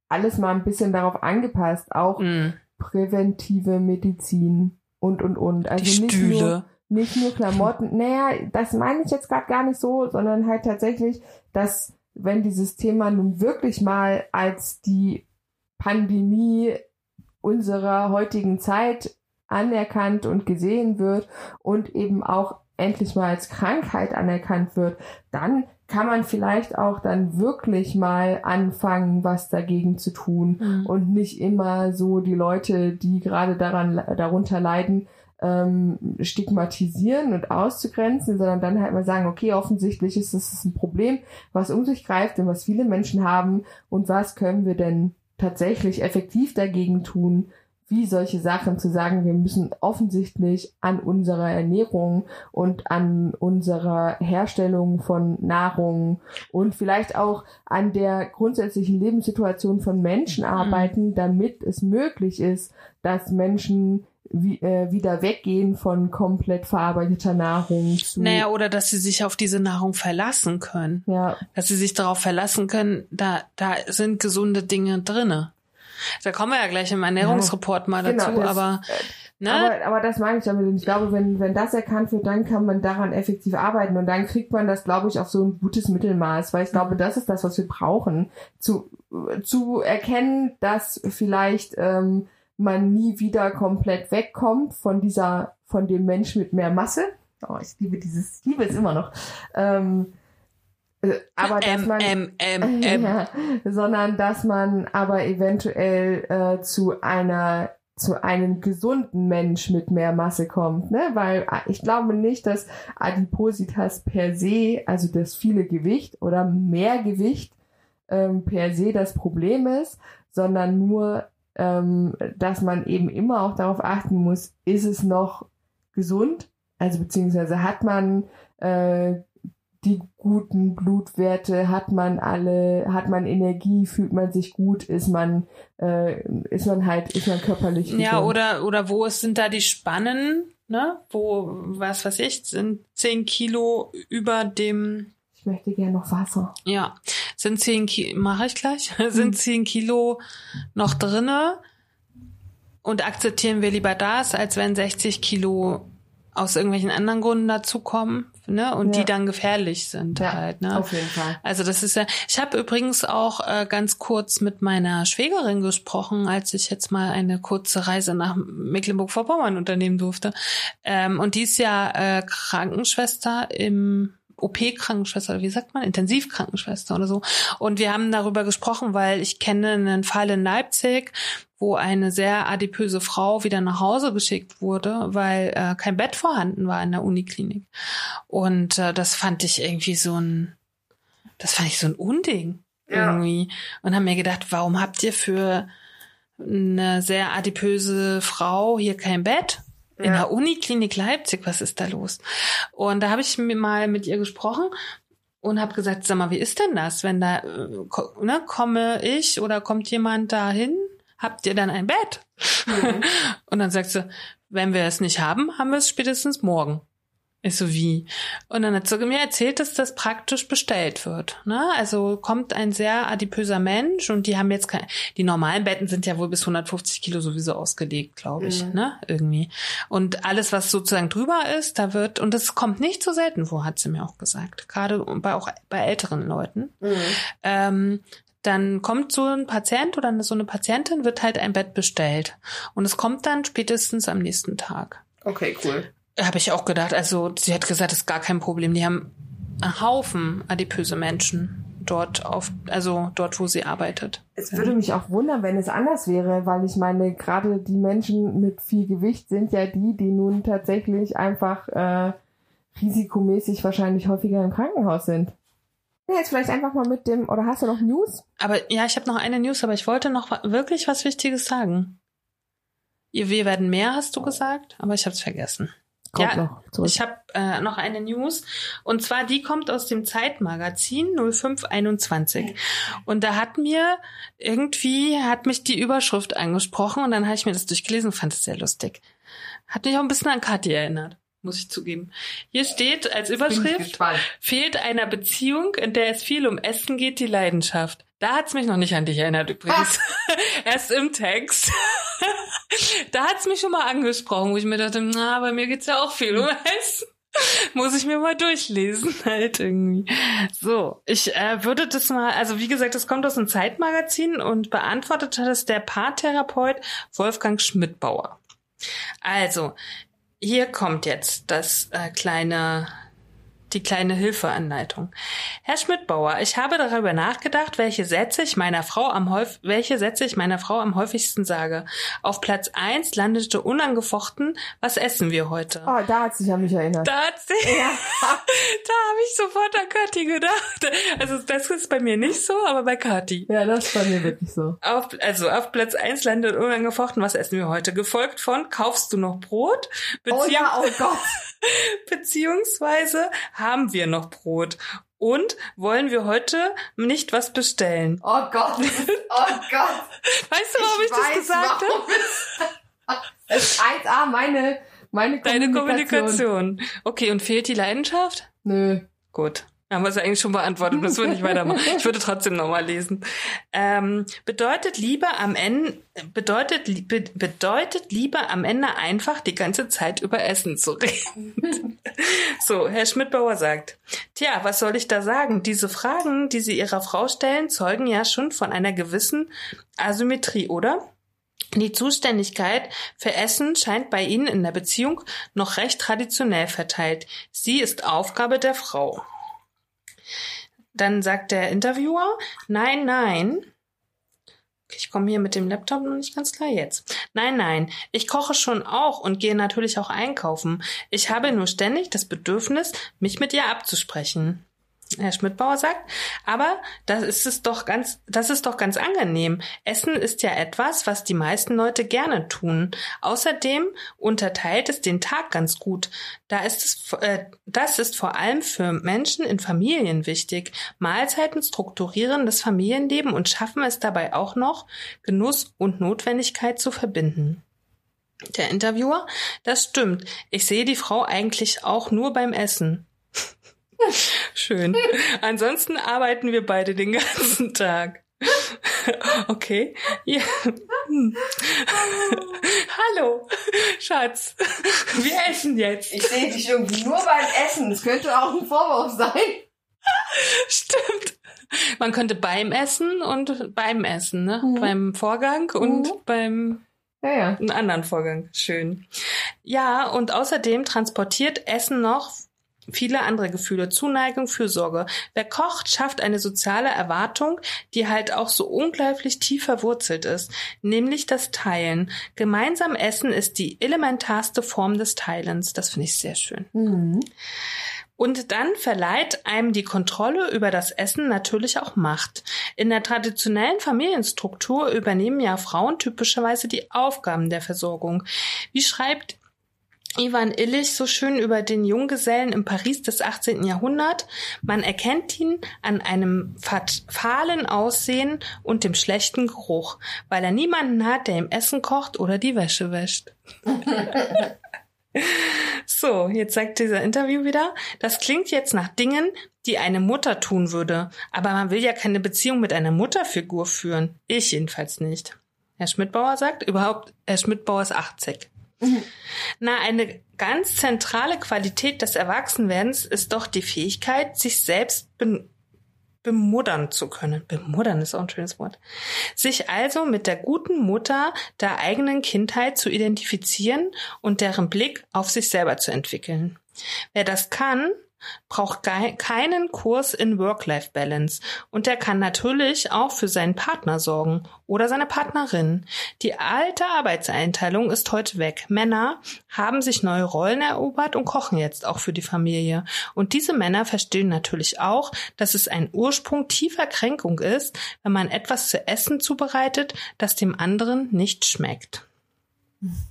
alles mal ein bisschen darauf angepasst. Auch Mm, präventive Medizin und, und, und. Also die nicht nur, Stühle. nicht nur Klamotten. <laughs> Naja, das meine ich jetzt gerade gar nicht so, sondern halt tatsächlich, dass wenn dieses Thema nun wirklich mal als die Pandemie unserer heutigen Zeit anerkannt und gesehen wird und eben auch endlich mal als Krankheit anerkannt wird, dann kann man vielleicht auch dann wirklich mal anfangen, was dagegen zu tun Mhm. und nicht immer so die Leute, die gerade daran darunter leiden, ähm, stigmatisieren und auszugrenzen, sondern dann halt mal sagen, okay, offensichtlich ist es ein Problem, was um sich greift und was viele Menschen haben und was können wir denn tatsächlich effektiv dagegen tun, wie solche Sachen zu sagen, wir müssen offensichtlich an unserer Ernährung und an unserer Herstellung von Nahrung und vielleicht auch an der grundsätzlichen Lebenssituation von Menschen arbeiten, damit es möglich ist, dass Menschen wie, äh, wieder weggehen von komplett verarbeiteter Nahrung zu Naja, oder dass sie sich auf diese Nahrung verlassen können. ja, Dass sie sich darauf verlassen können, da, da sind gesunde Dinge drinne. Da kommen wir ja gleich im Ernährungsreport mal Genau, dazu, das- aber, ne? Aber, aber das meine ich damit. Und ich glaube, wenn, wenn das erkannt wird, dann kann man daran effektiv arbeiten. Und dann kriegt man das, glaube ich, auf so ein gutes Mittelmaß. Weil ich glaube, das ist das, was wir brauchen. Zu, zu erkennen, dass vielleicht ähm, man nie wieder komplett wegkommt von dieser, von dem Mensch mit mehr Masse. Oh, ich liebe dieses, ich liebe es immer noch. Ähm, äh, aber dass M, man, M, M, <laughs> M. ja, sondern dass man aber eventuell äh, zu einer zu einem gesunden Mensch mit mehr Masse kommt, ne? Weil äh, ich glaube nicht, dass Adipositas per se, also das viele Gewicht oder mehr Gewicht ähm, per se das Problem ist, sondern nur, ähm, dass man eben immer auch darauf achten muss, ist es noch gesund? Also beziehungsweise hat man äh, die guten Blutwerte, hat man alle, hat man Energie, fühlt man sich gut, ist man, äh, ist man halt, ist man körperlich Ja, gesund. oder, oder wo ist, sind da die Spannen, ne? Wo, was weiß ich, sind zehn Kilo über dem, Ich möchte gerne noch Wasser. ja, sind zehn Kilo, mache ich gleich, <laughs> sind zehn Kilo noch drinne und akzeptieren wir lieber das, als wenn 60 Kilo aus irgendwelchen anderen Gründen dazukommen, ne? Und Ja. die dann gefährlich sind Ja, halt, ne? auf jeden Fall. Also das ist ja, ich habe übrigens auch äh, ganz kurz mit meiner Schwägerin gesprochen, als ich jetzt mal eine kurze Reise nach Mecklenburg-Vorpommern unternehmen durfte. Ähm, und die ist ja äh, Krankenschwester im OP-Krankenschwester, oder wie sagt man, Intensivkrankenschwester oder so. Und wir haben darüber gesprochen, weil ich kenne einen Fall in Leipzig, wo eine sehr adipöse Frau wieder nach Hause geschickt wurde, weil äh, kein Bett vorhanden war in der Uniklinik. Und äh, das fand ich irgendwie so ein, das fand ich so ein Unding Ja. irgendwie. Und haben mir gedacht, warum habt ihr für eine sehr adipöse Frau hier kein Bett? In Ja. der Uniklinik Leipzig, was ist da los? Und da habe ich mir mal mit ihr gesprochen und habe gesagt, sag mal, wie ist denn das, wenn da äh, ne, komme ich oder kommt jemand dahin? Habt ihr dann ein Bett? <laughs> und dann sagt sie, wenn wir es nicht haben, haben wir es spätestens morgen. Ich so, wie? Und dann hat sie mir erzählt, dass das praktisch bestellt wird. Ne? Also kommt ein sehr adipöser Mensch und die haben jetzt kein, die normalen Betten sind ja wohl bis 150 Kilo sowieso ausgelegt, glaube ich, Mhm. ne? Irgendwie. Und alles, was sozusagen drüber ist, da wird, und das kommt nicht so selten vor, hat sie mir auch gesagt. Gerade bei auch bei älteren Leuten. Ähm, dann kommt so ein Patient oder so eine Patientin, wird halt ein Bett bestellt. Und es kommt dann spätestens am nächsten Tag. Okay, cool. Habe ich auch gedacht. Also sie hat gesagt, das ist gar kein Problem. Die haben einen Haufen adipöse Menschen dort auf, also dort, wo sie arbeitet. Es würde mich auch wundern, wenn es anders wäre, weil ich meine, gerade die Menschen mit viel Gewicht sind ja die, die nun tatsächlich einfach äh, risikomäßig wahrscheinlich häufiger im Krankenhaus sind. Ja, jetzt vielleicht einfach mal mit dem, oder hast du noch News? Aber ja, ich habe noch eine News, aber ich wollte noch wirklich was Wichtiges sagen. Ihr, wir werden mehr, hast du gesagt, aber ich habe es vergessen. Kommt Ja, noch zurück. Ich habe äh, noch eine News und zwar die kommt aus dem Zeitmagazin 0521 und da hat mir irgendwie hat mich die Überschrift angesprochen und dann habe ich mir das durchgelesen und fand es sehr lustig. Hat mich auch ein bisschen an Kathi erinnert, muss ich zugeben. Hier steht als Überschrift fehlt einer Beziehung, in der es viel um Essen geht, die Leidenschaft. Da hat's mich noch nicht an dich erinnert übrigens. <laughs> Erst im Text. da hat's mich schon mal angesprochen, wo ich mir dachte, na, bei mir geht's ja auch viel um Essen. Muss ich mir mal durchlesen, halt irgendwie. So, ich äh, würde das mal, also wie gesagt, das kommt aus einem Zeitmagazin und beantwortet hat es der Paartherapeut Wolfgang Schmidbauer. Also, hier kommt jetzt das äh, kleine, die kleine Hilfeanleitung. Herr Schmidbauer, ich habe darüber nachgedacht, welche Sätze ich meiner Frau am welche Sätze ich meiner Frau am häufigsten sage. Auf Platz eins landete unangefochten, was essen wir heute? Oh, da hat sich an mich erinnert. Da hat sie, Ja. <laughs> da habe ich sofort an Kathi gedacht. Also das ist bei mir nicht so, aber bei Kathi. ja, das ist bei mir wirklich so. Auf, also auf Platz eins landet unangefochten, was essen wir heute? Gefolgt von, kaufst du noch Brot? Oh ja, oh Gott. <laughs> Beziehungsweise haben wir noch Brot? Und wollen wir heute nicht was bestellen? Oh Gott. Oh Gott. Weißt du, warum ich, das gesagt habe? Es <laughs> ist 1A meine, meine Deine Kommunikation. Kommunikation. Okay, und fehlt die Leidenschaft? Nö. Gut. Haben wir es eigentlich schon beantwortet, müssen wir nicht weitermachen. Ich würde trotzdem nochmal lesen. Ähm, bedeutet Liebe am Ende, bedeutet, be, bedeutet Liebe am Ende einfach die ganze Zeit über Essen zu reden. <laughs> so, Herr Schmidbauer sagt, tja, was soll ich da sagen? Diese Fragen, die Sie Ihrer Frau stellen, zeugen ja schon von einer gewissen Asymmetrie, oder? Die Zuständigkeit für Essen scheint bei ihnen in der Beziehung noch recht traditionell verteilt. Sie ist Aufgabe der Frau. Dann sagt der Interviewer, nein, nein. Ich komme hier mit dem Laptop noch nicht ganz klar jetzt. Nein, nein, ich koche schon auch und gehe natürlich auch einkaufen. Ich habe nur ständig das Bedürfnis, mich mit ihr abzusprechen. Herr Schmidtbauer sagt, aber das ist es doch ganz, das ist doch ganz angenehm. Essen ist ja etwas, was die meisten Leute gerne tun. Außerdem unterteilt es den Tag ganz gut. Da ist es, äh, das ist vor allem für Menschen in Familien wichtig. Mahlzeiten strukturieren das Familienleben und schaffen es dabei auch noch, Genuss und Notwendigkeit zu verbinden. Der Interviewer, das stimmt. Ich sehe die Frau eigentlich auch nur beim Essen. Schön. Ansonsten arbeiten wir beide den ganzen Tag. Okay. Ja. Hallo, Schatz. Wir essen jetzt. Ich sehe dich irgendwie nur beim Essen. Das könnte auch ein Vorwurf sein. Stimmt. Man könnte beim Essen und beim Essen, ne? Mhm. Beim Vorgang und Mhm. beim Ja, ja. einen anderen Vorgang. Schön. Ja, und außerdem transportiert Essen noch viele andere Gefühle, Zuneigung, Fürsorge. Wer kocht, schafft eine soziale Erwartung, die halt auch so unglaublich tief verwurzelt ist, nämlich das Teilen. Gemeinsam essen ist die elementarste Form des Teilens. Das finde ich sehr schön. Mhm. Und dann verleiht einem die Kontrolle über das Essen natürlich auch Macht. In der traditionellen Familienstruktur übernehmen ja Frauen typischerweise die Aufgaben der Versorgung. Wie schreibt Ivan Illich so schön über den Junggesellen im Paris des 18. Jahrhunderts. Man erkennt ihn an einem fahlen Aussehen und dem schlechten Geruch, weil er niemanden hat, der ihm Essen kocht oder die Wäsche wäscht. <laughs> So, jetzt sagt dieser Interview wieder, das klingt jetzt nach Dingen, die eine Mutter tun würde, aber man will ja keine Beziehung mit einer Mutterfigur führen. Ich jedenfalls nicht. Herr Schmidtbauer sagt, überhaupt, Herr Schmidtbauer ist 80. Na, eine ganz zentrale Qualität des Erwachsenwerdens ist doch die Fähigkeit, sich selbst be bemuddern zu können. Bemuddern ist auch ein schönes Wort. Sich also mit der guten Mutter der eigenen Kindheit zu identifizieren und deren Blick auf sich selber zu entwickeln. Wer das kann, braucht keinen Kurs in Work-Life-Balance und der kann natürlich auch für seinen Partner sorgen oder seine Partnerin. Die alte Arbeitseinteilung ist heute weg. Männer haben sich neue Rollen erobert und kochen jetzt auch für die Familie. Und diese Männer verstehen natürlich auch, dass es ein Ursprung tiefer Kränkung ist, wenn man etwas zu essen zubereitet, das dem anderen nicht schmeckt.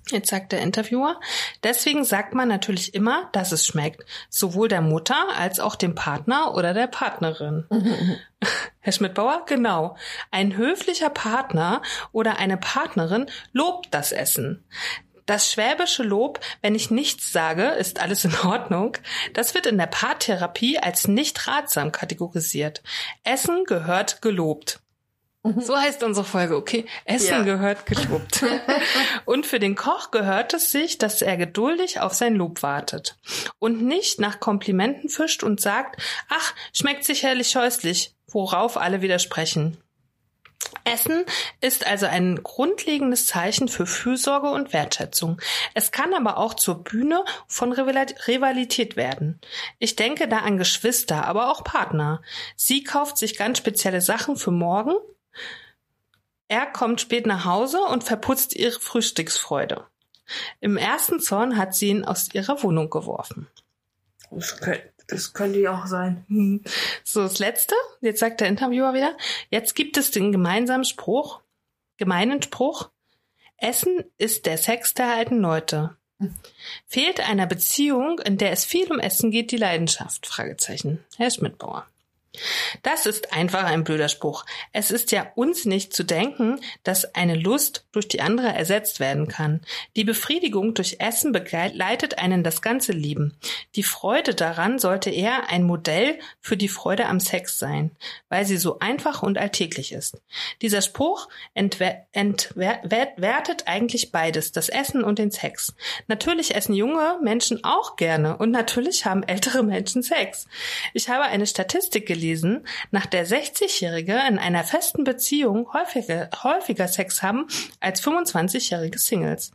Jetzt sagt der Interviewer, deswegen sagt man natürlich immer, dass es schmeckt, sowohl der Mutter als auch dem Partner oder der Partnerin. <laughs> Herr Schmidtbauer, genau. Ein höflicher Partner oder eine Partnerin lobt das Essen. Das schwäbische Lob, wenn ich nichts sage, ist alles in Ordnung, das wird in der Paartherapie als nicht ratsam kategorisiert. Essen gehört gelobt. So heißt unsere Folge, okay? Essen Ja. gehört gelobt. <laughs> Und für den Koch gehört es sich, dass er geduldig auf sein Lob wartet und nicht nach Komplimenten fischt und sagt, ach, schmeckt sicherlich scheußlich, worauf alle widersprechen. Essen ist also ein grundlegendes Zeichen für Fürsorge und Wertschätzung. Es kann aber auch zur Bühne von Rival- Rivalität werden. Ich denke da an Geschwister, aber auch Partner. Sie kauft sich ganz spezielle Sachen für morgen. Er kommt spät nach Hause und verputzt ihre Frühstücksfreude. Im ersten Zorn hat sie ihn aus ihrer Wohnung geworfen. Das könnte, das könnte ja auch sein. So, das letzte. Jetzt sagt der Interviewer wieder. Jetzt gibt es den gemeinsamen Spruch, gemeinen Spruch. Essen ist der Sex der alten Leute. Fehlt einer Beziehung, in der es viel um Essen geht, die Leidenschaft? Fragezeichen. Herr Schmidtbauer. Das ist einfach ein blöder Spruch. Es ist ja unsinnig zu denken, dass eine Lust durch die andere ersetzt werden kann. Die Befriedigung durch Essen begleitet einen das ganze Leben. Die Freude daran sollte eher ein Modell für die Freude am Sex sein, weil sie so einfach und alltäglich ist. Dieser Spruch entwer entwertet eigentlich beides, das Essen und den Sex. Natürlich essen junge Menschen auch gerne und natürlich haben ältere Menschen Sex. Ich habe eine Statistik gelesen, gelesen, nach der 60-Jährige in einer festen Beziehung häufiger, häufiger Sex haben als 25-jährige Singles.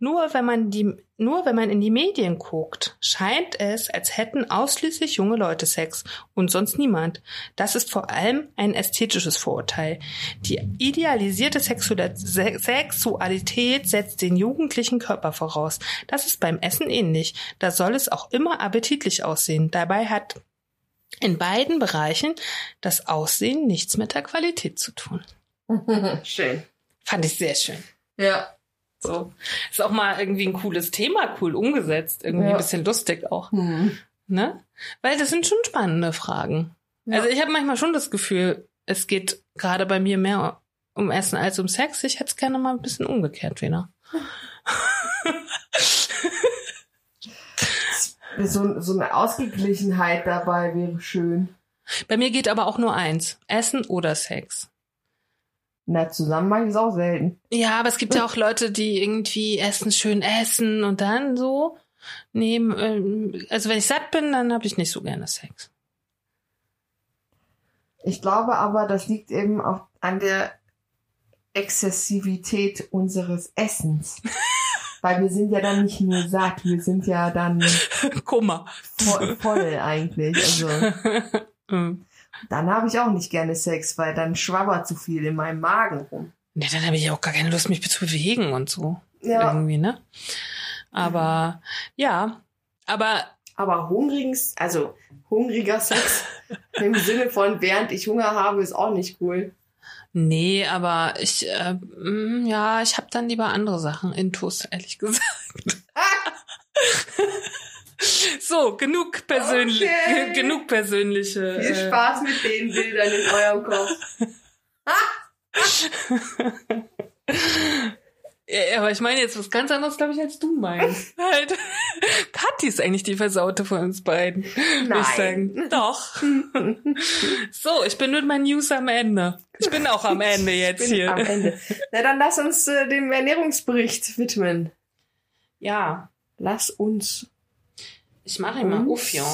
Nur wenn man die, nur wenn man in die Medien guckt, scheint es, als hätten ausschließlich junge Leute Sex und sonst niemand. Das ist vor allem ein ästhetisches Vorurteil. Die idealisierte Sexualität setzt den jugendlichen Körper voraus. Das ist beim Essen ähnlich. Da soll es auch immer appetitlich aussehen. Dabei hat in beiden Bereichen das Aussehen nichts mit der Qualität zu tun. <laughs> Schön. Fand ich sehr schön. Ja. So. Ist auch mal irgendwie ein cooles Thema, cool umgesetzt. Irgendwie Ja. ein bisschen lustig auch. Hm. Ne? Weil das sind schon spannende Fragen. Ja. Also ich habe manchmal schon das Gefühl, es geht gerade bei mir mehr um Essen als um Sex. Ich hätte es gerne mal ein bisschen umgekehrt wieder. <laughs> So, so eine Ausgeglichenheit dabei wäre schön. Bei mir geht aber auch nur eins. Essen oder Sex. Na, zusammen mache ich es auch selten. Ja, aber es gibt ja auch Leute, die irgendwie essen, schön essen und dann so. Nee, ähm, also wenn ich satt bin, dann habe ich nicht so gerne Sex. Ich glaube aber, das liegt eben auch an der Exzessivität unseres Essens. <laughs> Weil wir sind ja dann nicht nur satt, wir sind ja dann <laughs> Kummer. voll, voll eigentlich. Also <laughs> Hm. dann habe ich auch nicht gerne Sex, weil dann schwabbert zu viel in meinem Magen rum. Nee, dann habe ich auch gar keine Lust, mich zu bewegen und so. Ja, Irgendwie, ne? Aber ja, aber aber hungriges, also hungriger Sex <laughs> im Sinne von während ich Hunger habe, ist auch nicht cool. Nee, aber ich, äh, mm, ja, ich habe dann lieber andere Sachen intus, ehrlich gesagt. <laughs> so, genug persönlich, Okay. genug persönliche. Viel äh, Spaß mit den Bildern in eurem Kopf. <laughs> <laughs> Ja, aber ich meine jetzt was ganz anderes, glaube ich, als du meinst. <laughs> halt. Kathi ist eigentlich die Versaute von uns beiden. Würde ich sagen. Nein. <laughs> Doch. so, ich bin mit meinen News am Ende. Ich bin auch am Ende jetzt Bin hier. am Ende. Na, dann lass uns äh, dem Ernährungsbericht widmen. Ja, Lass uns ich mache ihn mal Uns? auf, ja.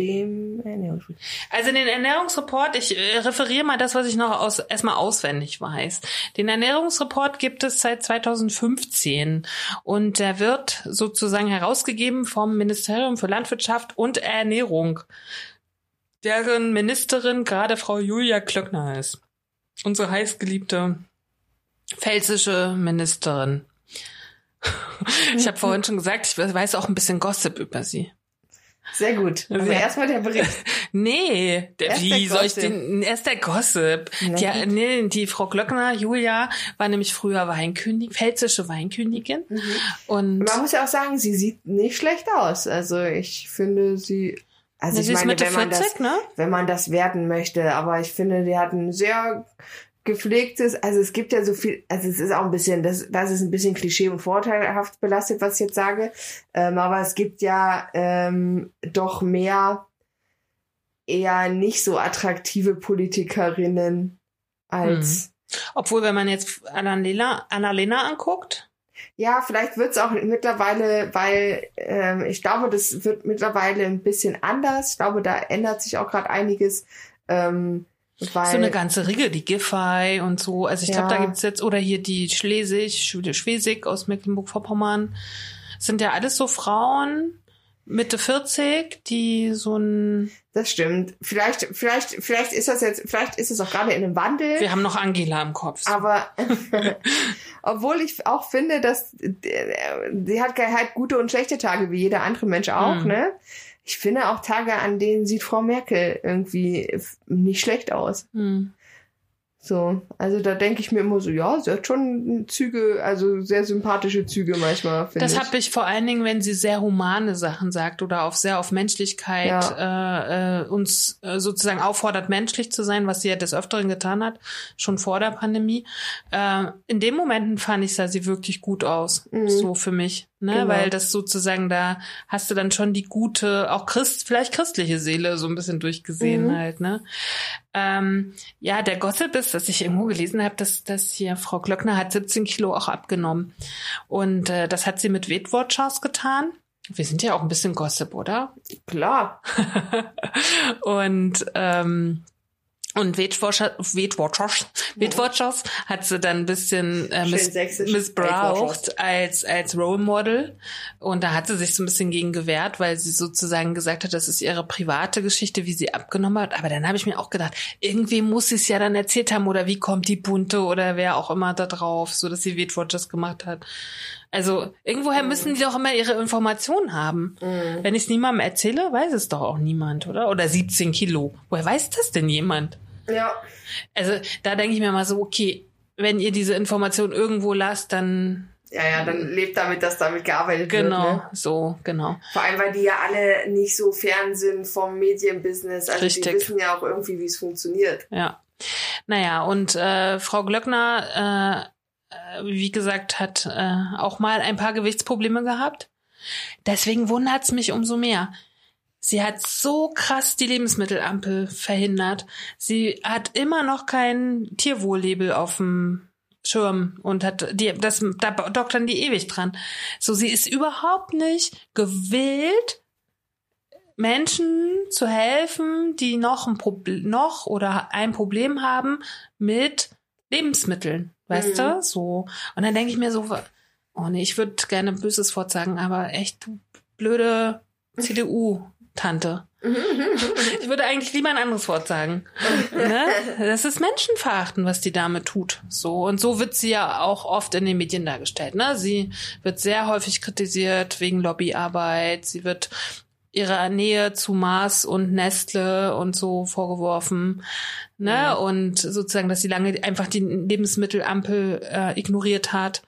Dem Ernährungsbericht. Also den Ernährungsreport, ich äh, referiere mal das, was ich noch aus, erstmal auswendig weiß. Den Ernährungsreport gibt es seit 2015 und der wird sozusagen herausgegeben vom Ministerium für Landwirtschaft und Ernährung, deren Ministerin gerade Frau Julia Klöckner ist. Unsere heißgeliebte pfälzische Ministerin. <laughs> Ich habe vorhin schon gesagt, ich weiß auch ein bisschen Gossip über sie. Sehr gut. Also Also- erstmal der Bericht. <laughs> Nee, der, Erst wie der soll ich Gossip. den, erst der Gossip. Na Die, nee, die Frau Glöckner, Julia, war nämlich früher Weinkönigin, pfälzische Weinkönigin. Und Man muss ja auch sagen, sie sieht nicht schlecht aus. Also ich finde sie. Also Na, ich sie ist meine, Mitte wenn man 40, das, ne? wenn man das werten möchte, aber ich finde, die hat ein sehr gepflegtes, also es gibt ja so viel, also es ist auch ein bisschen, das, das ist ein bisschen klischee und vorteilhaft belastet, was ich jetzt sage, ähm, aber es gibt ja ähm, doch mehr eher nicht so attraktive Politikerinnen als Obwohl, wenn man jetzt Annalena, Annalena anguckt, Ja, vielleicht wird's auch mittlerweile, weil ähm, ich glaube, das wird mittlerweile ein bisschen anders. Ich glaube, da ändert sich auch gerade einiges. Ähm, weil, so eine ganze Riege, die Giffey und so. Also ich glaube, Ja. da gibt's jetzt, oder hier die Schlesig, Sch- Schwesig aus Mecklenburg-Vorpommern, sind ja alles so Frauen, Mitte 40, die so ein, das stimmt. Vielleicht, vielleicht, vielleicht ist das jetzt, vielleicht ist es auch gerade in einem Wandel. wir haben noch Angela im Kopf. Aber <laughs> <laughs> obwohl ich auch finde, dass äh, sie hat halt gute und schlechte Tage, wie jeder andere Mensch auch, Mhm. ne? Ich finde auch Tage, an denen sieht Frau Merkel irgendwie nicht schlecht aus. Hm. So, also da denke ich mir immer so, ja, sie hat schon Züge, also sehr sympathische Züge manchmal, Das habe ich vor allen Dingen, wenn sie sehr humane Sachen sagt oder auf sehr auf Menschlichkeit äh, äh, uns äh, sozusagen auffordert, menschlich zu sein, was sie ja des Öfteren getan hat, schon vor der Pandemie. Äh, in den Momenten fand ich, sah sie wirklich gut aus, Mhm. so für mich. Ne? Genau. Weil das sozusagen, da hast du dann schon die gute, auch Christ, vielleicht christliche Seele so ein bisschen durchgesehen Mhm. halt, ne? Ähm, ja, der Gossip ist, dass ich irgendwo gelesen habe, dass, dass hier Frau Glöckner hat 17 Kilo auch abgenommen. Und äh, das hat sie mit Weight Watchers getan. Wir sind ja auch ein bisschen Gossip, oder? Klar. <laughs> Und ähm, Und Weight Watchers, Weight Watchers, Weight Watchers hat sie dann ein bisschen äh, miss, missbraucht als, als Role Model. Und da hat sie sich so ein bisschen gegen gewehrt, weil sie sozusagen gesagt hat, das ist ihre private Geschichte, wie sie abgenommen hat. Aber dann habe ich mir auch gedacht, irgendwie muss sie es ja dann erzählt haben oder wie kommt die Bunte oder wer auch immer da drauf, so dass sie Weight Watchers gemacht hat. Also irgendwoher müssen die doch immer ihre Informationen haben. Wenn ich es niemandem erzähle, weiß es doch auch niemand, oder? Oder 17 Kilo. Woher weiß das denn jemand? Ja. Also da denke ich mir mal so, okay, wenn ihr diese Information irgendwo lasst, dann Ja, ja, dann lebt damit, dass damit gearbeitet genau, wird. Ne? so, genau. Vor allem, weil die ja alle nicht so fern sind vom Medienbusiness. Also Richtig. die wissen ja auch irgendwie, wie es funktioniert. Ja. Naja, und äh, Frau Glöckner, äh, wie gesagt, hat äh, auch mal ein paar Gewichtsprobleme gehabt. Deswegen wundert's mich umso mehr. Sie hat so krass die Lebensmittelampel verhindert. Sie hat immer noch kein Tierwohllabel auf dem Schirm und hat die, das, da doktern die ewig dran. So, sie ist überhaupt nicht gewillt, Menschen zu helfen, die noch ein Problem, noch oder ein Problem haben mit Lebensmitteln. Weißt Mhm. du? So. Und dann denke ich mir so, oh nee, ich würde gerne böses Wort sagen, aber echt du blöde CDU-Tante. Ich würde eigentlich lieber ein anderes Wort sagen. ne? Das ist Menschenverachten, was die Dame tut. So. Und so wird sie ja auch oft in den Medien dargestellt. Ne? Sie wird sehr häufig kritisiert wegen Lobbyarbeit. Sie wird ihrer Nähe zu Mars und Nestle und so vorgeworfen. Ne? Und sozusagen, dass sie lange einfach die Lebensmittelampel äh, ignoriert hat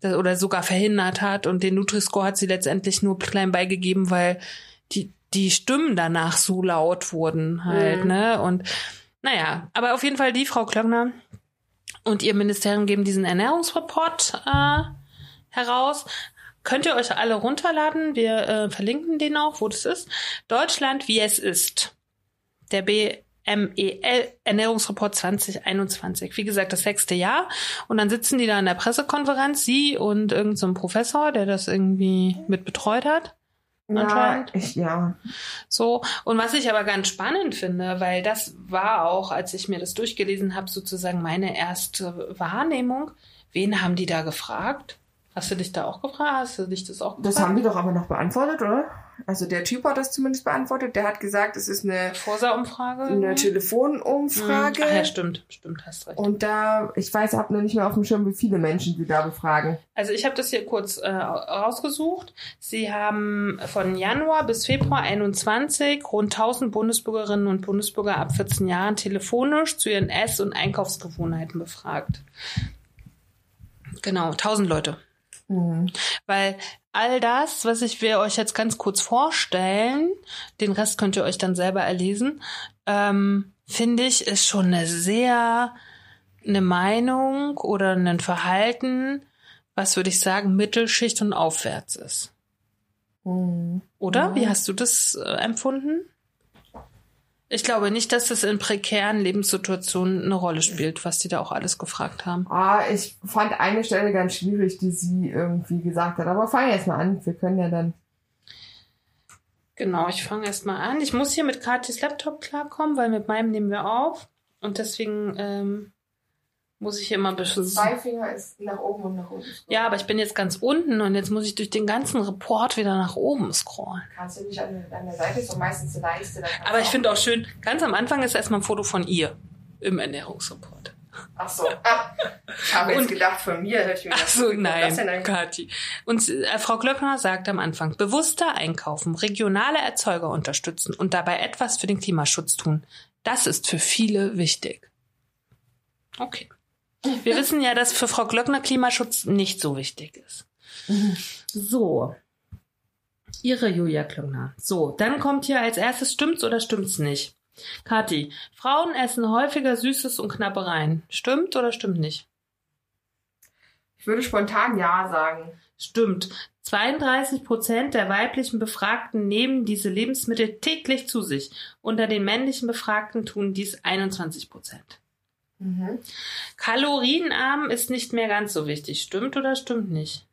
das- oder sogar verhindert hat. Und den Nutri-Score hat sie letztendlich nur klein beigegeben, weil die, die Stimmen danach so laut wurden halt, Mhm. ne? Und naja, aber auf jeden Fall die Frau Klöckner und ihr Ministerium geben diesen Ernährungsreport äh, heraus. Könnt ihr euch alle runterladen. Wir äh, verlinken den auch, wo das ist. Deutschland, wie es ist. Der BMEL Ernährungsreport 2021. Wie gesagt, das sechste Jahr. Und dann sitzen die da in der Pressekonferenz, sie und irgendein so Professor, der das irgendwie mit betreut hat. Ja, ich, ja. So, und was ich aber ganz spannend finde, weil das war auch, als ich mir das durchgelesen habe, sozusagen meine erste Wahrnehmung. Wen haben die da gefragt? Hast du dich da auch gefragt? Hast du dich das auch gefragt? Das haben die doch aber noch beantwortet, oder? Also der Typ hat das zumindest beantwortet. Der hat gesagt, es ist eine, Forsa-Umfrage? eine Telefonumfrage. Ach ja, stimmt, stimmt, hast recht. Und da, ich weiß, habe noch nicht mehr auf dem Schirm, wie viele Menschen sie da befragen. Also ich habe das hier kurz äh, rausgesucht. Sie haben von Januar bis Februar 21 rund 1000 Bundesbürgerinnen und Bundesbürger ab 14 Jahren telefonisch zu ihren Ess- und Einkaufsgewohnheiten befragt. Genau, 1000 Leute. Mhm. Weil all das, was ich wir euch jetzt ganz kurz vorstellen, den Rest könnt ihr euch dann selber erlesen, ähm, finde ich, ist schon eine sehr eine Meinung oder ein Verhalten, was würde ich sagen, Mittelschicht und aufwärts ist. Mhm. Oder? Wie hast du das äh, empfunden? Ich glaube nicht, dass das in prekären Lebenssituationen eine Rolle spielt, was die da auch alles gefragt haben. Ah, ich fand eine Stelle ganz schwierig, die sie irgendwie gesagt hat. Aber fang erst mal an. Wir können ja dann. Genau, ich fange erst mal an. Ich muss hier mit Katis Laptop klarkommen, weil mit meinem nehmen wir auf. Und deswegen ähm, muss ich hier immer ein bisschen. Finger ist nach oben und nach unten. Ja, aber ich bin jetzt ganz unten und jetzt muss ich durch den ganzen Report wieder nach oben scrollen. Kannst du nicht an, an der Seite, ist doch meistens eine Leiste. Aber ich finde auch schön, ganz am Anfang ist erstmal ein Foto von ihr im Ernährungsreport. Ach so. Ah, ich habe jetzt gedacht, von mir hätte ich mir Ach gedacht, so, das denn nein? Kathi. Und äh, Frau Glöckner sagt am Anfang, bewusster einkaufen, regionale Erzeuger unterstützen und dabei etwas für den Klimaschutz tun. Das ist für viele wichtig. Okay. Wir wissen ja, dass für Frau Glöckner Klimaschutz nicht so wichtig ist. So. Ihre Julia Klöckner. So, dann kommt hier als erstes, stimmt's oder stimmt's nicht? Kathi, Frauen essen häufiger Süßes und Knappereien. Stimmt oder stimmt nicht? Ich würde spontan Ja sagen. Stimmt. 32 Prozent der weiblichen Befragten nehmen diese Lebensmittel täglich zu sich. Unter den männlichen Befragten tun dies 21 Prozent. Mhm. Kalorienarm ist nicht mehr ganz so wichtig. Stimmt oder stimmt nicht?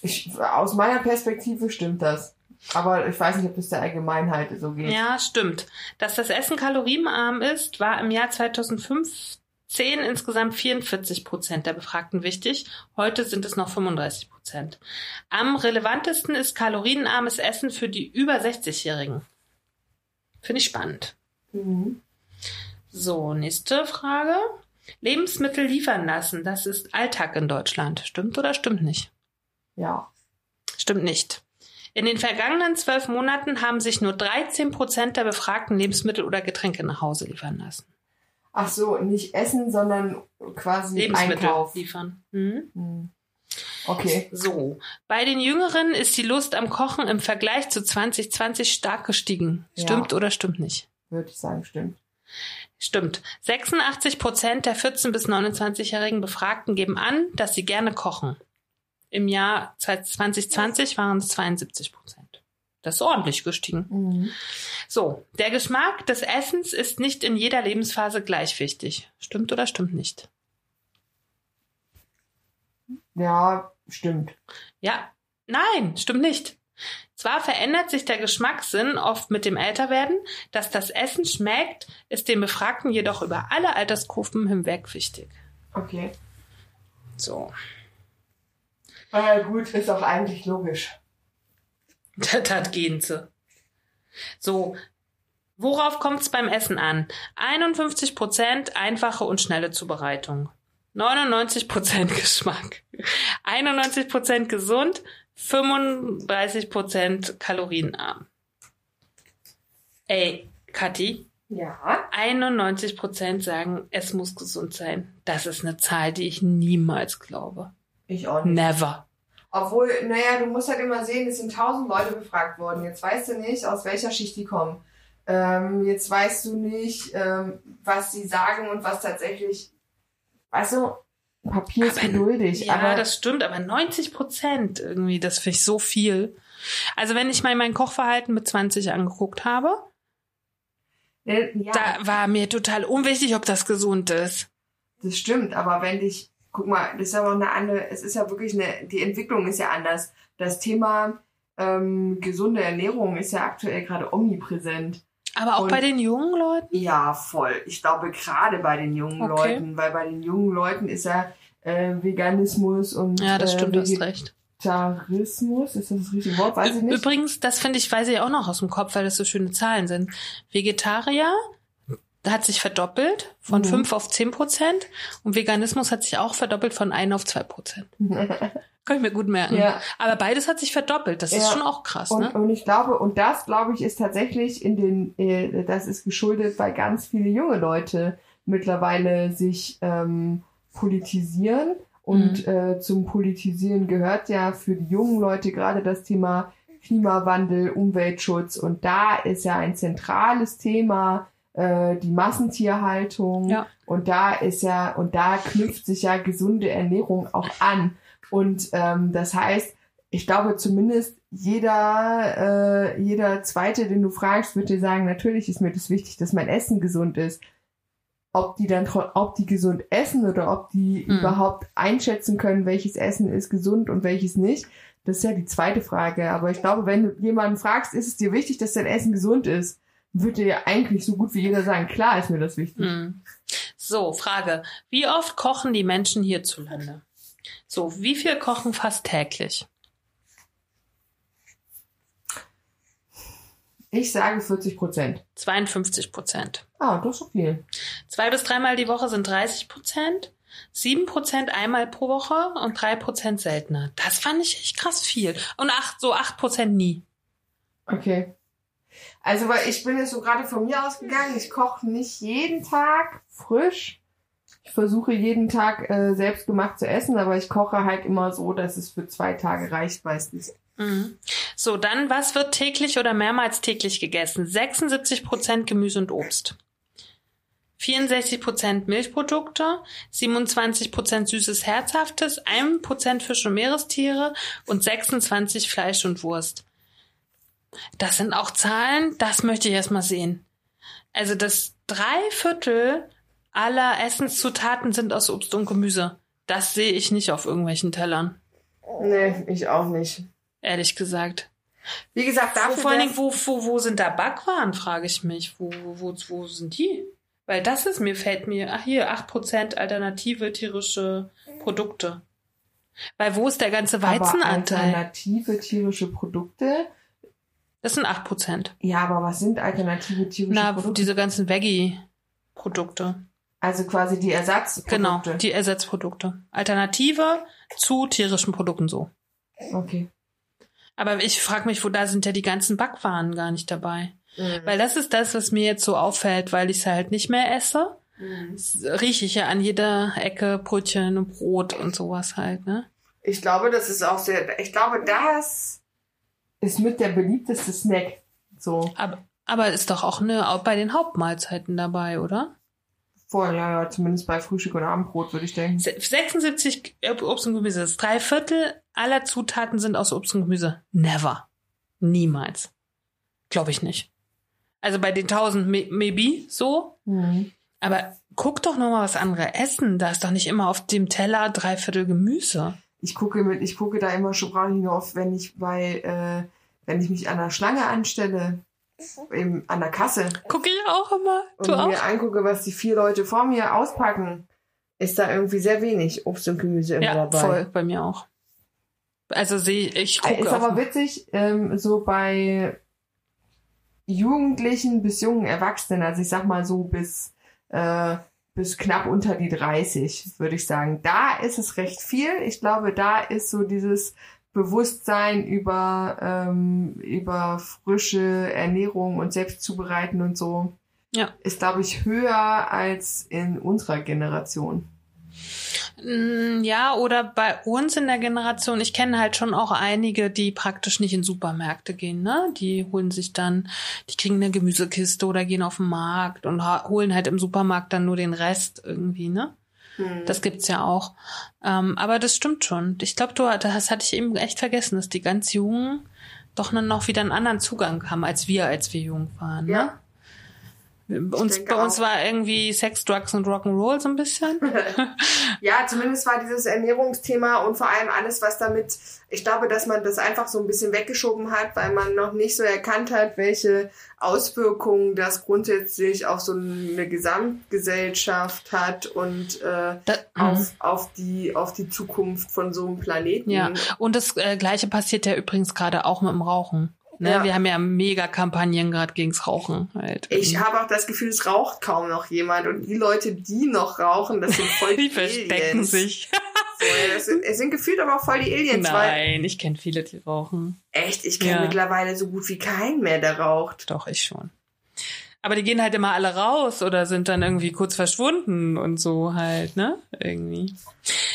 Ich, aus meiner Perspektive stimmt das. Aber ich weiß nicht, ob das der Allgemeinheit so geht. Ja, stimmt. Dass das Essen kalorienarm ist, war im Jahr 2015 insgesamt 44 Prozent der Befragten wichtig. Heute sind es noch 35 Prozent. Am relevantesten ist kalorienarmes Essen für die über 60-Jährigen. Finde ich spannend. Mhm. So, nächste Frage. Lebensmittel liefern lassen, das ist Alltag in Deutschland. Stimmt oder stimmt nicht? Ja. Stimmt nicht. In den vergangenen zwölf Monaten haben sich nur 13 Prozent der Befragten Lebensmittel oder Getränke nach Hause liefern lassen. Ach so, nicht essen, sondern quasi Lebensmittel Einkauf. liefern. Mhm. Hm. Okay. So, bei den Jüngeren ist die Lust am Kochen im Vergleich zu 2020 stark gestiegen. Ja. Stimmt oder stimmt nicht? Würde ich sagen, stimmt. Stimmt. 86 Prozent der 14- bis 29-jährigen Befragten geben an, dass sie gerne kochen. Im Jahr 2020 waren es 72 Prozent. Das ist ordentlich gestiegen. Mhm. So, der Geschmack des Essens ist nicht in jeder Lebensphase gleich wichtig. Stimmt oder stimmt nicht? Ja, stimmt. Ja, nein, stimmt nicht. Zwar verändert sich der Geschmackssinn oft mit dem Älterwerden, dass das Essen schmeckt, ist den Befragten jedoch über alle Altersgruppen hinweg wichtig. Okay. So, Äh, gut, ist auch eigentlich logisch. <laughs> das gehen sie. So, worauf kommt es beim Essen an? 51 Prozent einfache und schnelle Zubereitung. 99 Prozent <laughs> Geschmack. 91 Prozent gesund. 35 Prozent kalorienarm. Ey, Kathi, Ja. 91 Prozent sagen, es muss gesund sein. Das ist eine Zahl, die ich niemals glaube. Ich auch nicht. Never. Obwohl, naja, du musst halt immer sehen, es sind tausend Leute befragt worden. Jetzt weißt du nicht, aus welcher Schicht die kommen. Ähm, jetzt weißt du nicht, ähm, was sie sagen und was tatsächlich. Weißt du, Papier ist Aber- geduldig, Ja, aber das stimmt, aber 90 Prozent irgendwie, das finde ich so viel. Also wenn ich mal mein Kochverhalten mit 20 angeguckt habe, äh, ja, da war mir total unwichtig, ob das gesund ist. das stimmt. Aber wenn dich, guck mal, das ist aber eine andere. Es ist ja wirklich eine. Die Entwicklung ist ja anders. Das Thema ähm, gesunde Ernährung ist ja aktuell gerade omnipräsent. Aber auch Und- bei den jungen Leuten? Ja, voll. Ich glaube gerade bei den jungen Okay. Leuten, weil bei den jungen Leuten ist ja äh, Veganismus und Ja, das äh, stimmt, du hast recht. Vegetarismus, ist das das richtige Wort? Weiß ich nicht. Übrigens, das finde ich, weiß ich auch noch aus dem Kopf, weil das so schöne Zahlen sind. Vegetarier hat sich verdoppelt von Mhm. 5 auf 10 Prozent und Veganismus hat sich auch verdoppelt von 1 auf 2 Prozent. <laughs> Kann ich mir gut merken. Ja. Aber beides hat sich verdoppelt. Das ist Ja. schon auch krass, Und, ne? und ich glaube, und das glaube ich ist tatsächlich in den, äh, das ist geschuldet, weil ganz viele junge Leute mittlerweile sich ähm, politisieren. Und Mhm. äh, zum Politisieren gehört ja für die jungen Leute gerade das Thema Klimawandel, Umweltschutz. Und da ist ja ein zentrales Thema äh, die Massentierhaltung. Ja. Und da ist ja, und da knüpft sich ja gesunde Ernährung auch an. Und ähm, das heißt, ich glaube zumindest jeder, äh, jeder zweite, den du fragst, wird dir sagen, natürlich ist mir das wichtig, dass mein Essen gesund ist. Ob die dann, ob die gesund essen oder ob die Mhm. überhaupt einschätzen können, welches Essen ist gesund und welches nicht, das ist ja die zweite Frage. Aber ich glaube, wenn du jemanden fragst, ist es dir wichtig, dass dein Essen gesund ist, dir ja eigentlich so gut wie jeder sagen, klar ist mir das wichtig. Hm. So, Frage. Wie oft kochen die Menschen hierzulande? So, wie viel kochen fast täglich? Ich sage 40 Prozent. 52 Prozent. Ah, doch so viel. Zwei bis dreimal die Woche sind 30 Prozent. Sieben Prozent einmal pro Woche und drei Prozent seltener. Das fand ich echt krass viel. Und acht, so acht Prozent nie. Okay. Also, weil ich bin jetzt so gerade von mir ausgegangen. Ich koche nicht jeden Tag frisch. Ich versuche jeden Tag äh, selbst gemacht zu essen, aber ich koche halt immer so, dass es für zwei Tage reicht meistens. Mhm. So, dann, was wird täglich oder mehrmals täglich gegessen? 76 Prozent Gemüse und Obst. 64 Prozent Milchprodukte, 27 Prozent süßes Herzhaftes, 1 Prozent Fisch und Meerestiere und 26 Fleisch und Wurst. Das sind auch Zahlen, das möchte ich erstmal sehen. Also das drei Viertel aller Essenszutaten sind aus Obst und Gemüse. Das sehe ich nicht auf irgendwelchen Tellern, Nee, ich auch nicht. Ehrlich gesagt. Wie gesagt, Wo, dafür vor allen Dingen, wo, wo, wo sind da Backwaren, frage ich mich. Wo, wo, wo sind die? Weil das ist, mir fällt mir, ach hier, 8% alternative tierische Produkte. Weil wo ist der ganze aber Weizenanteil? alternative tierische Produkte. Das sind 8%. Ja, aber was sind alternative tierische Na, Produkte? diese ganzen Veggie-Produkte. also quasi die Ersatzprodukte. Genau, die Ersatzprodukte. Alternative zu tierischen Produkten so. Okay. Aber ich frage mich, wo da sind ja die ganzen Backwaren gar nicht dabei. Mhm. Weil das ist das, was mir jetzt so auffällt, weil ich es halt nicht mehr esse. Mhm. Rieche ich ja an jeder Ecke Brötchen und Brot und sowas halt, ne? Ich glaube, das ist auch sehr, ich glaube, das ist mit der beliebteste Snack. So, Aber, aber ist doch auch ne, auch bei den Hauptmahlzeiten dabei, oder? Voll, ja, ja, zumindest bei Frühstück und Abendbrot, würde ich denken. Se- 76 Obst und Gemüse. Das drei Viertel aller Zutaten sind aus Obst und Gemüse. Never. Niemals. Glaube ich nicht. Also bei den 1000 may- maybe so. Mhm. Aber guck doch noch mal, was andere essen. Da ist doch nicht immer auf dem Teller drei Viertel Gemüse. Ich gucke mit, ich gucke da immer schon nur auf, wenn ich bei, äh, wenn ich mich an der Schlange anstelle, eben an der Kasse Gucke ich auch immer. und Du auch? mir angucke, was die vier Leute vor mir auspacken, ist da irgendwie sehr wenig Obst und Gemüse immer Ja, dabei. voll. Bei mir auch. Also sehe ich, Äh, gucke Ist aber witzig, ähm, so bei Jugendlichen bis jungen Erwachsenen, also ich sag mal so bis, äh, bis knapp unter die 30, würde ich sagen. Da ist es recht viel. Ich glaube, da ist so dieses Bewusstsein über, ähm, über frische Ernährung und Selbstzubereiten und so, Ja. ist, glaube ich, höher als in unserer Generation. Mm, Ja, oder bei uns in der Generation, ich kenne halt schon auch einige, die praktisch nicht in Supermärkte gehen, ne? Die holen sich dann, die kriegen eine Gemüsekiste oder gehen auf den Markt und holen halt im Supermarkt dann nur den Rest irgendwie, ne? Das gibt's ja auch. Ähm, aber das stimmt schon. Ich glaube, du, das hatte ich eben echt vergessen, dass die ganz Jungen doch dann noch wieder einen anderen Zugang haben als wir, als wir jung waren. Ne? Ja. Uns, bei uns auch. war irgendwie Sex, Drugs und Rock'n'Roll so ein bisschen. <laughs> Ja, zumindest war dieses Ernährungsthema und vor allem alles, was damit, ich glaube, dass man das einfach so ein bisschen weggeschoben hat, weil man noch nicht so erkannt hat, welche Auswirkungen das grundsätzlich auf so eine Gesamtgesellschaft hat und äh, Da, auf, auf, die, auf die Zukunft von so einem Planeten. Ja, und das äh, gleiche passiert ja übrigens gerade auch mit dem Rauchen. Ne? Ja. Wir haben ja mega Kampagnen gerade gegens Rauchen halt. Ich habe auch das Gefühl, es raucht kaum noch jemand und die Leute, die noch rauchen, das sind voll <laughs> die die verstecken sich. Das sind, es sind gefühlt aber auch voll die Aliens, Nein, ich kenne viele, die rauchen. echt, ich kenne Ja. mittlerweile so gut wie keinen mehr, der raucht. Doch, ich schon. Aber die gehen halt immer alle raus oder sind dann irgendwie kurz verschwunden und so halt, ne? Irgendwie.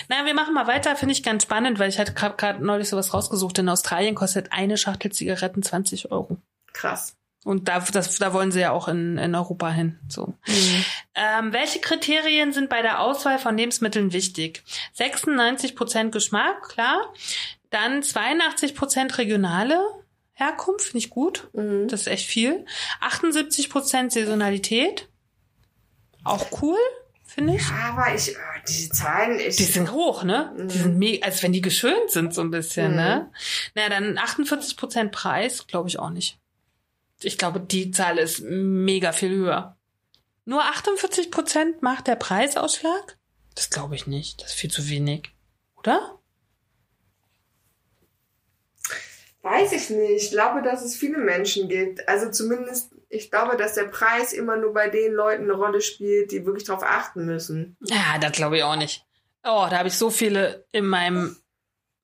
Na, wir machen mal weiter, finde ich ganz spannend, weil ich hatte gerade neulich sowas rausgesucht. In Australien kostet eine Schachtel Zigaretten 20 Euro. Krass. Und da, das, da wollen sie ja auch in, in Europa hin. So. Ähm, welche Kriterien sind bei der Auswahl von Lebensmitteln wichtig? 96 Prozent Geschmack, klar. Dann 82 Prozent regionale Herkunft, finde ich gut. Mhm. Das ist echt viel. 78 Prozent Saisonalität. Auch cool, finde ich. Aber ich, äh, diese Zahlen, ich, Die sind hoch, ne? Die sind mega, als wenn die geschönt sind, so ein bisschen, Mhm. ne? Na, dann 48 Prozent Preis, glaube ich auch nicht. Ich glaube, die Zahl ist mega viel höher. Nur 48 Prozent macht der Preisausschlag? Das glaube ich nicht. Das ist viel zu wenig. Oder? Weiß ich nicht. Ich glaube, dass es viele Menschen gibt. Also zumindest, ich glaube, dass der Preis immer nur bei den Leuten eine Rolle spielt, die wirklich darauf achten müssen. Ja, das glaube ich auch nicht. Oh, da habe ich so viele in meinem,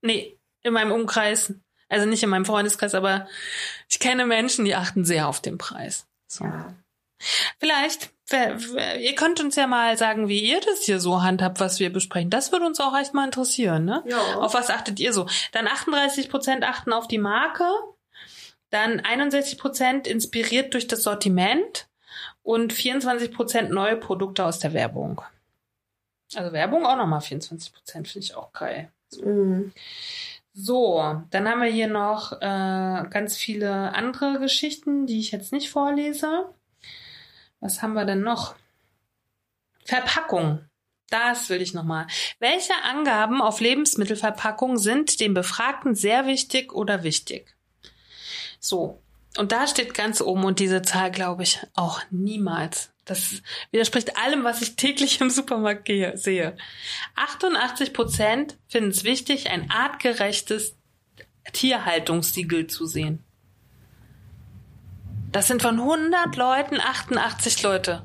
nee, in meinem Umkreis. Also nicht in meinem Freundeskreis, aber ich kenne Menschen, die achten sehr auf den Preis. So. Ja. Vielleicht, ihr könnt uns ja mal sagen, wie ihr das hier so handhabt, was wir besprechen. Das würde uns auch echt mal interessieren, ne? Ja. Auf was achtet ihr so? Dann 38 Prozent achten auf die Marke, dann 61 Prozent inspiriert durch das Sortiment und 24 Prozent neue Produkte aus der Werbung. Also Werbung auch nochmal 24 Prozent, finde ich auch geil. Mhm. So, dann haben wir hier noch äh, ganz viele andere Geschichten, die ich jetzt nicht vorlese. Was haben wir denn noch? Verpackung. Das will ich nochmal. Welche Angaben auf Lebensmittelverpackung sind dem Befragten sehr wichtig oder wichtig? So. Und da steht ganz oben und diese Zahl glaube ich auch niemals. Das widerspricht allem, was ich täglich im Supermarkt gehe, sehe. 88 Prozent finden es wichtig, ein artgerechtes Tierhaltungssiegel zu sehen. Das sind von 100 Leuten 88 Leute.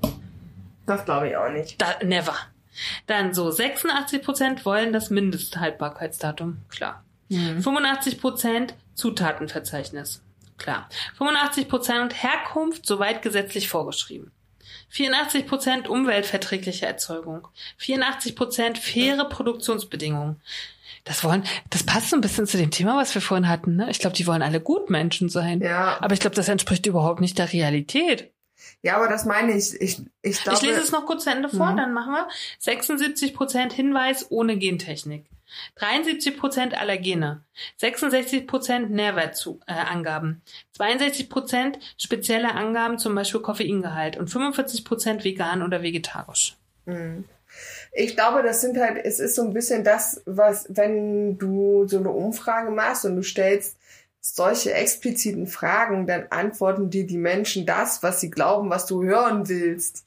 Das glaube ich auch nicht. Da, never. Dann so 86 Prozent wollen das Mindesthaltbarkeitsdatum. Klar. Mhm. 85 Prozent Zutatenverzeichnis. Klar. 85 Prozent Herkunft soweit gesetzlich vorgeschrieben. 84 Prozent umweltverträgliche Erzeugung. 84 Prozent faire Produktionsbedingungen. Das wollen, das passt so ein bisschen zu dem Thema, was wir vorhin hatten. Ne? Ich glaube, die wollen alle Gutmenschen sein. Ja. Aber ich glaube, das entspricht überhaupt nicht der Realität. Ja, aber das meine ich. Ich, ich, glaube, ich lese es noch kurz zu Ende vor, Mhm. dann machen wir 76 Prozent Hinweis ohne Gentechnik. 73 Prozent Allergene, 66 Prozent Nährwertangaben, 62 Prozent spezielle Angaben, zum Beispiel Koffeingehalt und 45 Prozent vegan oder vegetarisch. Mhm. Ich glaube, das sind halt, es ist so ein bisschen das, was, wenn du so eine Umfrage machst und du stellst solche expliziten Fragen, dann antworten dir die Menschen das, was sie glauben, was du hören willst.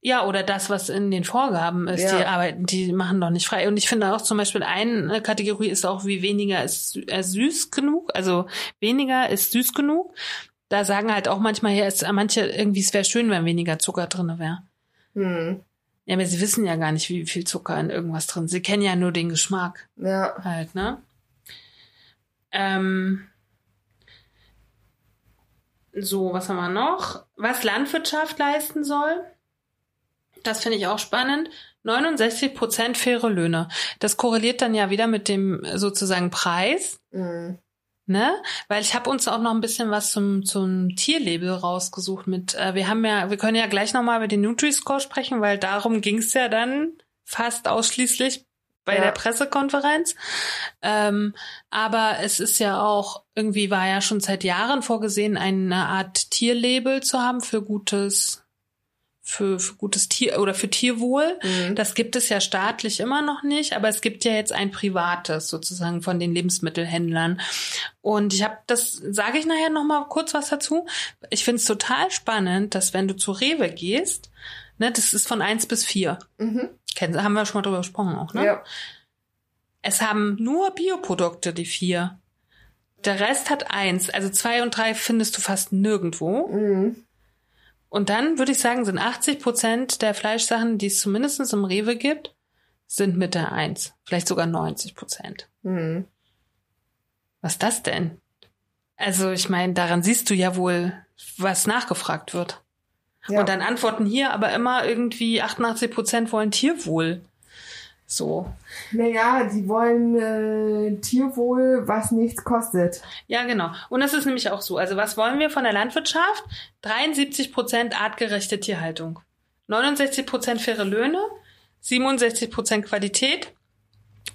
Ja, oder das, was in den Vorgaben ist. Ja. Die arbeiten, die machen doch nicht frei. Und ich finde auch zum Beispiel eine Kategorie ist auch, wie weniger ist äh, süß genug. Also weniger ist süß genug. Da sagen halt auch manchmal, ja, ist, manche irgendwie, es wäre schön, wenn weniger Zucker drin wäre. Hm. Ja, aber sie wissen ja gar nicht, wie viel Zucker in irgendwas drin ist. Sie kennen ja nur den Geschmack Ja. halt, ne? Ähm, so, was haben wir noch? Was Landwirtschaft leisten soll. Das finde ich auch spannend. 69 Prozent faire Löhne. Das korreliert dann ja wieder mit dem sozusagen Preis, Hm. Ne? Weil ich habe uns auch noch ein bisschen was zum zum Tierlabel rausgesucht. Mit, äh, wir haben ja, wir können ja gleich noch mal über den Nutri-Score sprechen, weil darum ging es ja dann fast ausschließlich bei Ja. der Pressekonferenz. Ähm, aber es ist ja auch, irgendwie war ja schon seit Jahren vorgesehen, eine Art Tierlabel zu haben für gutes, für, für gutes Tier oder für Tierwohl. Hm. Das gibt es ja staatlich immer noch nicht, aber es gibt ja jetzt ein privates sozusagen von den Lebensmittelhändlern. Und ich habe das, sage ich nachher noch mal kurz was dazu. Ich finde es total spannend, dass wenn du zu Rewe gehst, ne, das ist von eins bis vier. Mhm. Kennen, haben wir schon mal drüber gesprochen auch, ne? Ja. Es haben nur Bioprodukte, die vier. Der Rest hat eins. Also zwei und drei findest du fast nirgendwo. Mhm. Und dann würde ich sagen, sind 80 Prozent der Fleischsachen, die es zumindest im Rewe gibt, sind mit der Eins. Vielleicht sogar 90 Prozent. Mhm. Was ist das denn? Also ich meine, daran siehst du ja wohl, was nachgefragt wird. Ja. Und dann antworten hier aber immer irgendwie 88 Prozent wollen Tierwohl. So. Naja, die wollen äh, Tierwohl, was nichts kostet. Ja, genau. Und das ist nämlich auch so. Also was wollen wir von der Landwirtschaft? 73 Prozent artgerechte Tierhaltung. 69 Prozent faire Löhne. 67 Prozent Qualität.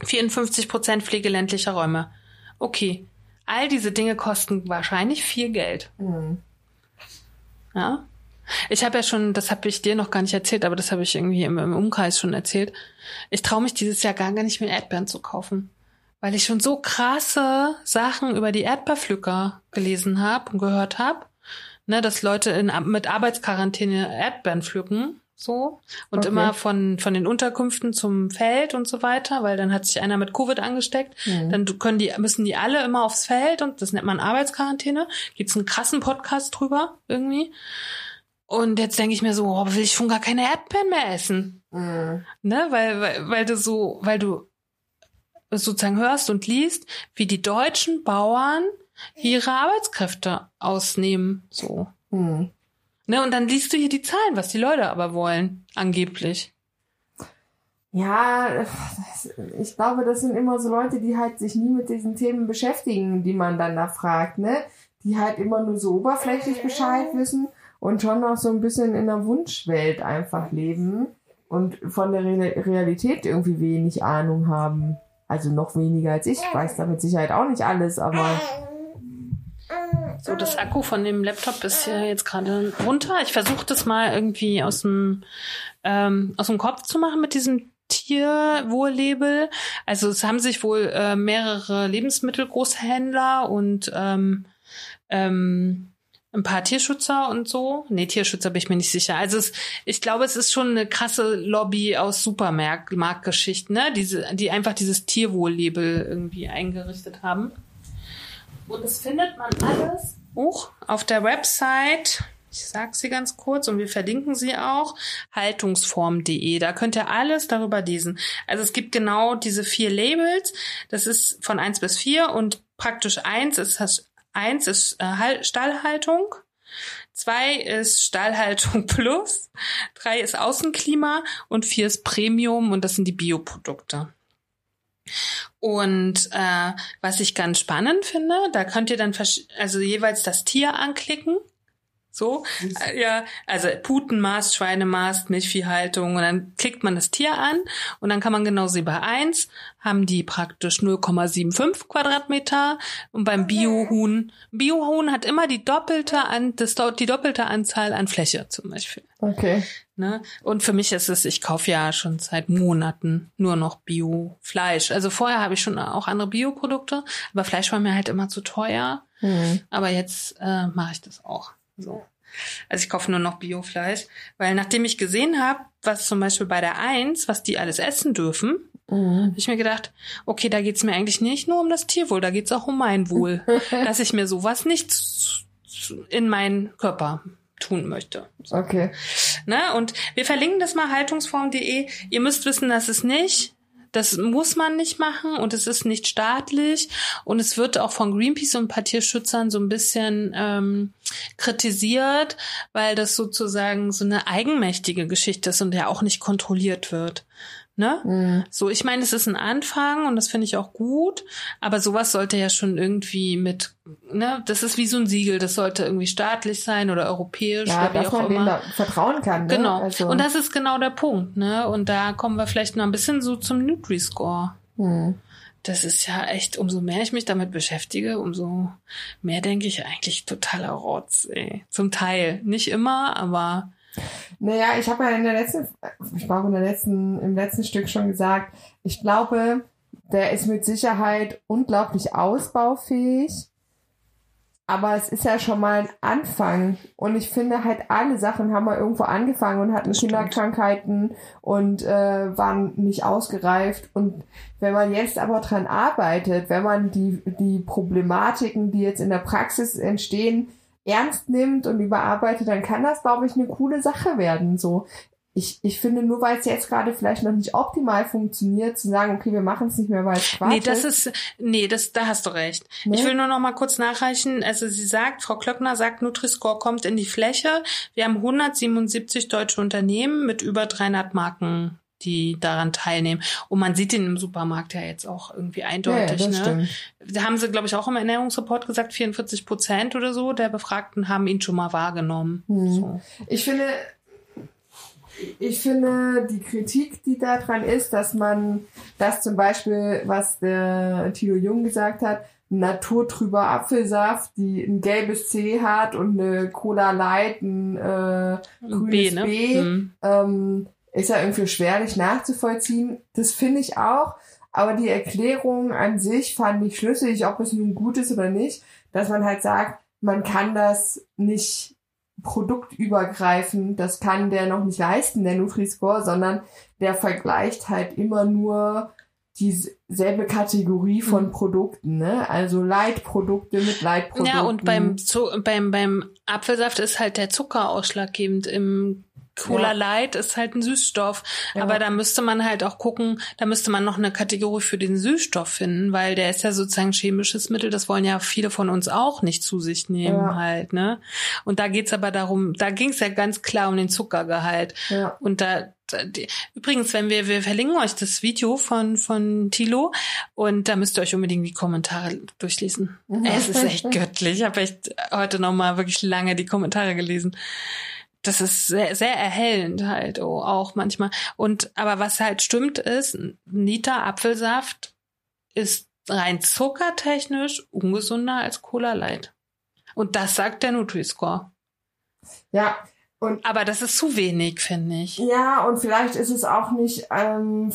54 Prozent Pflege ländlicher Räume. Okay. All diese Dinge kosten wahrscheinlich viel Geld. Mhm. Ja. Ich habe ja schon, das habe ich dir noch gar nicht erzählt, aber das habe ich irgendwie im, im Umkreis schon erzählt. Ich traue mich dieses Jahr gar nicht mehr Erdbeeren zu kaufen, weil ich schon so krasse Sachen über die Erdbeerpflücker gelesen habe und gehört habe, ne, dass Leute in, mit Arbeitsquarantäne Erdbeeren pflücken, so und Okay. immer von von den Unterkünften zum Feld und so weiter, weil dann hat sich einer mit Covid angesteckt, Mhm. dann können die müssen die alle immer aufs Feld und das nennt man Arbeitsquarantäne. Gibt's einen krassen Podcast drüber irgendwie. Und jetzt denke ich mir so, oh, will ich schon gar keine Erdbeeren mehr essen, Mhm. ne? Weil, weil, weil du so, weil du sozusagen hörst und liest, wie die deutschen Bauern ihre Arbeitskräfte ausnehmen, so. Mhm. Ne? Und dann liest du hier die Zahlen, was die Leute aber wollen, angeblich. Ja, ich glaube, das sind immer so Leute, die halt sich nie mit diesen Themen beschäftigen, die man dann da fragt, ne? Die halt immer nur so oberflächlich Bescheid wissen und schon noch so ein bisschen in einer Wunschwelt einfach leben und von der Re Realität irgendwie wenig Ahnung haben. Also noch weniger als ich. Ich weiß da mit Sicherheit auch nicht alles, aber So, das Akku von dem Laptop ist hier jetzt gerade runter. Ich versuche das mal irgendwie aus dem, ähm, aus dem Kopf zu machen mit diesem Tierwohl-Label. Also es haben sich wohl äh, mehrere Lebensmittelgroßhändler und ähm, ähm, ein paar Tierschützer und so. Nee, Tierschützer bin ich mir nicht sicher. Also es, ich glaube, es ist schon eine krasse Lobby aus Supermarktgeschichten, ne? Diese, die einfach dieses Tierwohl-Label irgendwie eingerichtet haben. Und das findet man alles auch auf der Website. Ich sag sie ganz kurz und wir verlinken sie auch. Haltungsform.de. Da könnt ihr alles darüber lesen. Also es gibt genau diese vier Labels. Das ist von eins bis vier und praktisch eins ist das Eins ist äh, Stallhaltung. Zwei ist Stallhaltung <laughs> Plus. Drei ist Außenklima und vier ist Premium und das sind die Bioprodukte. Und äh, was ich ganz spannend finde, da könnt ihr dann also jeweils das Tier anklicken so, äh, ja, also Putenmast, Schweinemast, Milchviehhaltung und dann klickt man das Tier an und dann kann man genauso wie bei eins haben die praktisch 0,75 Quadratmeter und beim Biohuhn, Biohuhn hat immer die doppelte an, das, die doppelte Anzahl an Fläche zum Beispiel. Okay. Ne? Und für mich ist es, ich kaufe ja schon seit Monaten nur noch Bio-Fleisch. Also vorher habe ich schon auch andere Bioprodukte, aber Fleisch war mir halt immer zu teuer. Mhm. Aber jetzt äh, mache ich das auch. So. Also ich kaufe nur noch Biofleisch, weil nachdem ich gesehen habe, was zum Beispiel bei der Eins, was die alles essen dürfen, mhm. habe ich mir gedacht, okay, da geht's mir eigentlich nicht nur um das Tierwohl, da geht's auch um mein Wohl, <laughs> dass ich mir sowas nicht in meinen Körper tun möchte. So. Okay. Ne? Und wir verlinken das mal haltungsform.de. Ihr müsst wissen, dass es nicht das muss man nicht machen und es ist nicht staatlich und es wird auch von Greenpeace und ein paar Tierschützern so ein bisschen ähm, kritisiert, weil das sozusagen so eine eigenmächtige Geschichte ist und ja auch nicht kontrolliert wird. Ne? Mhm. So, ich meine, es ist ein Anfang und das finde ich auch gut, aber sowas sollte ja schon irgendwie mit, ne, das ist wie so ein Siegel, das sollte irgendwie staatlich sein oder europäisch ja, oder wie auch man immer. Da vertrauen kann. Ne? Genau. Also. Und das ist genau der Punkt, ne? Und da kommen wir vielleicht noch ein bisschen so zum Nutri-Score. Mhm. Das ist ja echt, umso mehr ich mich damit beschäftige, umso mehr denke ich eigentlich totaler Rotz, ey. Zum Teil. Nicht immer, aber naja, ich habe ja in der letzten, ich glaube in der letzten, im letzten Stück schon gesagt, ich glaube, der ist mit Sicherheit unglaublich ausbaufähig. Aber es ist ja schon mal ein Anfang. Und ich finde halt, alle Sachen haben mal irgendwo angefangen und hatten Kinderkrankheiten und äh, waren nicht ausgereift. Und wenn man jetzt aber dran arbeitet, wenn man die, die Problematiken, die jetzt in der Praxis entstehen, ernst nimmt und überarbeitet, dann kann das, glaube ich, eine coole Sache werden. So, ich, ich finde, nur weil es jetzt gerade vielleicht noch nicht optimal funktioniert, zu sagen, okay, wir machen es nicht mehr, weil es Quatsch Nee, das ist, nee, das, da hast du recht. Ne? Ich will nur noch mal kurz nachreichen. Also sie sagt, Frau Klöckner sagt, Nutri-Score kommt in die Fläche. Wir haben 177 deutsche Unternehmen mit über 300 Marken die daran teilnehmen. Und man sieht den im Supermarkt ja jetzt auch irgendwie eindeutig. Ja, ne? Da haben sie, glaube ich, auch im Ernährungsreport gesagt, 44 Prozent oder so der Befragten haben ihn schon mal wahrgenommen. Hm. So. Ich finde, ich finde die Kritik, die daran ist, dass man das zum Beispiel, was der Tilo Jung gesagt hat, naturtrüber Apfelsaft, die ein gelbes C hat und eine Cola Light, ein äh, grünes B, ne? B hm. ähm, ist ja irgendwie schwerlich nachzuvollziehen. Das finde ich auch. Aber die Erklärung an sich fand ich schlüssig, ob es nun gut ist oder nicht, dass man halt sagt, man kann das nicht produktübergreifend, das kann der noch nicht leisten, der Nutri-Score, sondern der vergleicht halt immer nur dieselbe Kategorie von mhm. Produkten, ne? Also Leitprodukte mit Leitprodukten. Ja, und beim, beim, beim Apfelsaft ist halt der Zucker ausschlaggebend im Cola ja. Light ist halt ein Süßstoff. Ja. Aber da müsste man halt auch gucken, da müsste man noch eine Kategorie für den Süßstoff finden, weil der ist ja sozusagen chemisches Mittel. Das wollen ja viele von uns auch nicht zu sich nehmen ja. halt, ne? Und da geht's aber darum, da ging's ja ganz klar um den Zuckergehalt. Ja. Und da, übrigens, wenn wir, wir verlinken euch das Video von, von Tilo und da müsst ihr euch unbedingt die Kommentare durchlesen. Es ist echt göttlich. Ich habe echt heute nochmal wirklich lange die Kommentare gelesen das ist sehr, sehr erhellend halt oh, auch manchmal. Und aber was halt stimmt ist, Nita Apfelsaft ist rein zuckertechnisch ungesunder als Cola Light. Und das sagt der Nutri-Score. Ja. Und aber das ist zu wenig, finde ich. Ja, und vielleicht ist es auch nicht, ähm,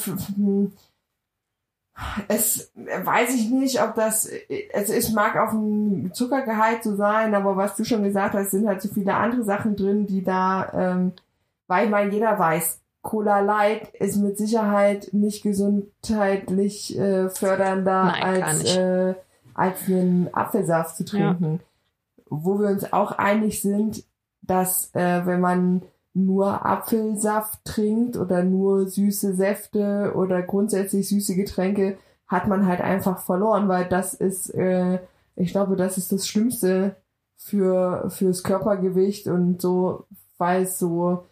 es weiß ich nicht, ob das, also es mag auf dem Zuckergehalt so sein, aber was du schon gesagt hast, sind halt so viele andere Sachen drin, die da, ähm, weil man jeder weiß, Cola Light ist mit Sicherheit nicht gesundheitlich äh, fördernder Nein, als, äh, als einen Apfelsaft zu trinken. Wo wir uns auch einig sind, dass äh, wenn man nur Apfelsaft trinkt oder nur süße Säfte oder grundsätzlich süße Getränke, hat man halt einfach verloren, weil das ist, äh, ich glaube, das ist das Schlimmste für fürs Körpergewicht und so, weil es so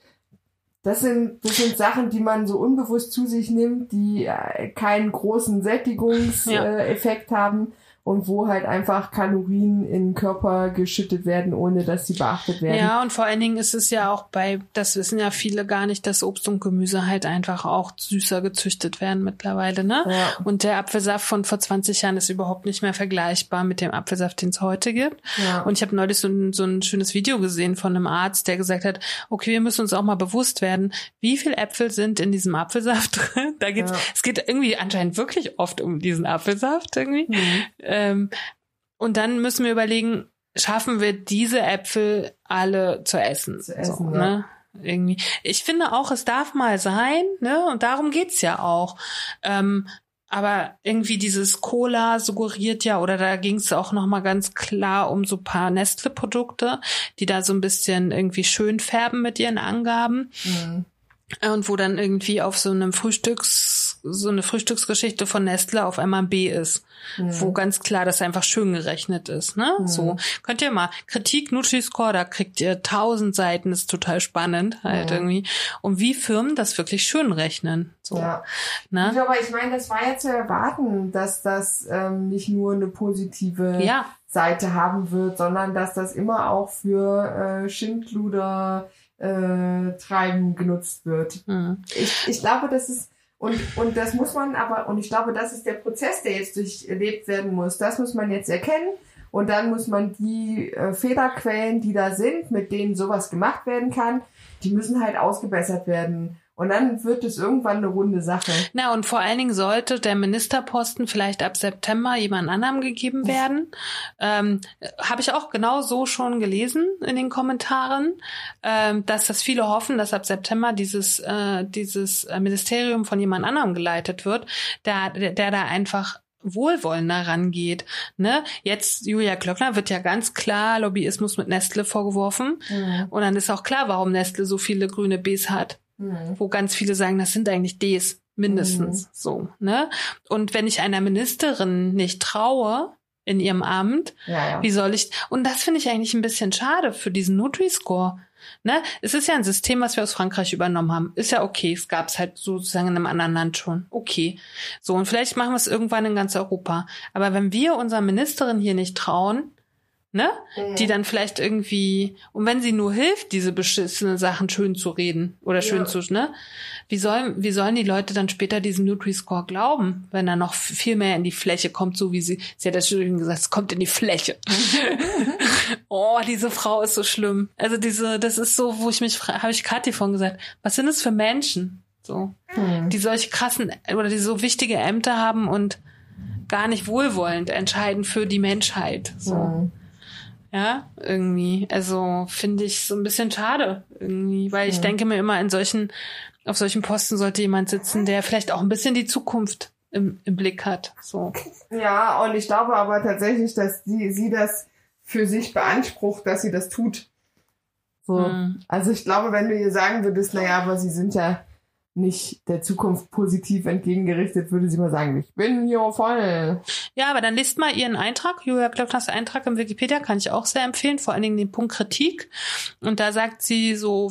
das sind, das sind Sachen, die man so unbewusst zu sich nimmt, die äh, keinen großen Sättigungseffekt Ja. äh, haben und wo halt einfach Kalorien in den Körper geschüttet werden, ohne dass sie beachtet werden. Ja, und vor allen Dingen ist es ja auch bei, das wissen ja viele gar nicht, dass Obst und Gemüse halt einfach auch süßer gezüchtet werden mittlerweile, ne? Ja. Und der Apfelsaft von vor 20 Jahren ist überhaupt nicht mehr vergleichbar mit dem Apfelsaft, den es heute gibt. Ja. Und ich habe neulich so ein, so ein schönes Video gesehen von einem Arzt, der gesagt hat, okay, wir müssen uns auch mal bewusst werden, wie viel Äpfel sind in diesem Apfelsaft <laughs> drin. Da geht's, Ja. es geht irgendwie anscheinend wirklich oft um diesen Apfelsaft irgendwie. Mhm. Ähm, und dann müssen wir überlegen, schaffen wir diese Äpfel alle zu essen? Zu essen, so, ja. ne? Irgendwie. Ich finde auch, es darf mal sein, ne? Und darum geht's ja auch. Ähm, aber irgendwie dieses Cola suggeriert ja, oder da ging es auch noch mal ganz klar um so paar Nestle-Produkte, die da so ein bisschen irgendwie schön färben mit ihren Angaben. Mhm. Und wo dann irgendwie auf so einem Frühstücks, so eine Frühstücksgeschichte von Nestle auf einmal ein B ist. Mhm. Wo ganz klar das einfach schön gerechnet ist, ne? Mhm. So. Könnt ihr mal, Kritik Nutri-Score, da kriegt ihr tausend Seiten, ist total spannend, halt Mhm. irgendwie. Und wie Firmen das wirklich schön rechnen. So. Ja. Ne? Gut, aber ich meine, das war ja zu erwarten, dass das ähm, nicht nur eine positive Ja, Seite haben wird, sondern dass das immer auch für äh, Schindluder äh, Treiben genutzt wird. Mhm. Ich, ich glaube, das ist und, und das muss man aber, und ich glaube, das ist der Prozess, der jetzt durchlebt werden muss. Das muss man jetzt erkennen und dann muss man die äh, Fehlerquellen, die da sind, mit denen sowas gemacht werden kann, die müssen halt ausgebessert werden. Und dann wird es irgendwann eine runde Sache. Na, und vor allen Dingen sollte der Ministerposten vielleicht ab September jemand anderem gegeben werden. Ähm, Habe ich auch genau so schon gelesen in den Kommentaren, ähm, dass das viele hoffen, dass ab September dieses, äh, dieses Ministerium von jemand anderem geleitet wird, der, der, der da einfach wohlwollender rangeht. Ne? Jetzt, Julia Klöckner wird ja ganz klar Lobbyismus mit Nestle vorgeworfen. Und dann ist auch klar, warum Nestle so viele grüne Bs hat Mhm. wo ganz viele sagen, das sind eigentlich Ds mindestens so, ne? Und wenn ich einer Ministerin nicht traue in ihrem Amt, Ja, ja. wie soll ich und das finde ich eigentlich ein bisschen schade für diesen Nutri-Score. Ne? Es ist ja ein System, was wir aus Frankreich übernommen haben. Ist ja okay. Es gab es halt sozusagen in einem anderen Land schon. Okay. So, und vielleicht machen wir es irgendwann in ganz Europa. Aber wenn wir unserer Ministerin hier nicht trauen, ne? Mhm. Die dann vielleicht irgendwie, und wenn sie nur hilft, diese beschissenen Sachen schön zu reden oder schön Ja. zu, ne? Wie sollen, wie sollen die Leute dann später diesem Nutri-Score glauben, wenn er noch viel mehr in die Fläche kommt, so wie sie, sie hat ja schon gesagt, es kommt in die Fläche. <laughs> oh, diese Frau ist so schlimm. Also diese, das ist so, wo ich mich frage, habe ich Kathi von gesagt, was sind es für Menschen? So, Mhm. die solche krassen oder die so wichtige Ämter haben und gar nicht wohlwollend entscheiden für die Menschheit. So. Mhm. Ja, irgendwie. Also finde ich so ein bisschen schade irgendwie, weil ich denke mir immer in solchen, auf solchen Posten sollte jemand sitzen, der vielleicht auch ein bisschen die Zukunft im, im Blick hat. So. Ja, und ich glaube aber tatsächlich, dass sie, sie das für sich beansprucht, dass sie das tut. So. Mhm. Also ich glaube, wenn du ihr sagen würdest, naja, aber sie sind ja nicht der Zukunft positiv entgegengerichtet, würde sie mal sagen, ich bin hier voll. Ja, aber dann lest mal ihren Eintrag, Julia Klöckners Eintrag im Wikipedia, kann ich auch sehr empfehlen, vor allen Dingen den Punkt Kritik. Und da sagt sie so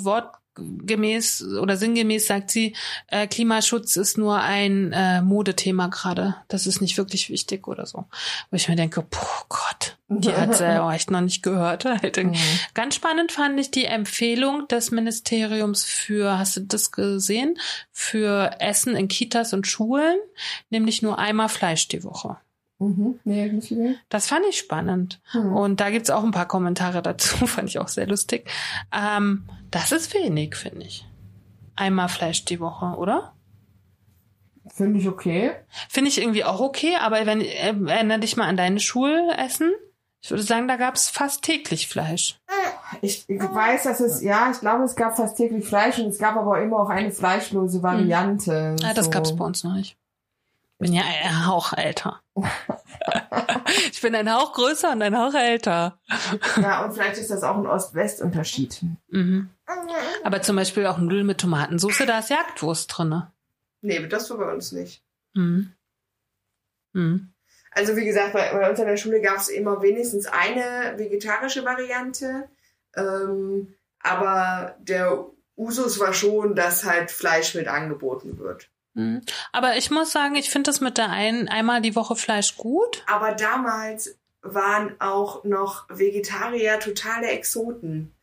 wortgemäß oder sinngemäß sagt sie, äh, Klimaschutz ist nur ein äh, Modethema gerade. Das ist nicht wirklich wichtig oder so. Wo ich mir denke, boah Gott, die <laughs> hat sie ja echt noch nicht gehört. <laughs> Halt. Mhm. Ganz spannend fand ich die Empfehlung des Ministeriums für, hast du das gesehen? Für Essen in Kitas und Schulen, nämlich nur einmal Fleisch die Woche. Mhm. Nee. Das fand ich spannend. Mhm. Und da gibt's auch ein paar Kommentare dazu, <laughs> fand ich auch sehr lustig. Ähm, das ist wenig, finde ich. Einmal Fleisch die Woche, oder? Finde ich okay. Finde ich irgendwie auch okay, aber wenn, äh, erinnere dich mal an deine Schulessen. Ich würde sagen, da gab es fast täglich Fleisch. Ich, ich weiß, dass es, ja, ich glaube, es gab fast täglich Fleisch und es gab aber immer auch eine fleischlose Variante. Ah, das so. gab's bei uns noch nicht. Bin ja ein Hauch älter. <laughs> ich bin ein Hauch größer und ein Hauch älter. Ja, und vielleicht ist das auch ein Ost-West-Unterschied. Mhm. Aber zum Beispiel auch Nudeln mit Tomatensauce, da ist Jagdwurst drinne. Nee, das war bei uns nicht. Mhm. Mhm. Also wie gesagt, bei, bei uns an der Schule gab es immer wenigstens eine vegetarische Variante. Ähm, aber der Usus war schon, dass halt Fleisch mit angeboten wird. Mhm. Aber ich muss sagen, ich finde das mit der ein, einmal die Woche Fleisch gut. Aber damals waren auch noch Vegetarier totale Exoten.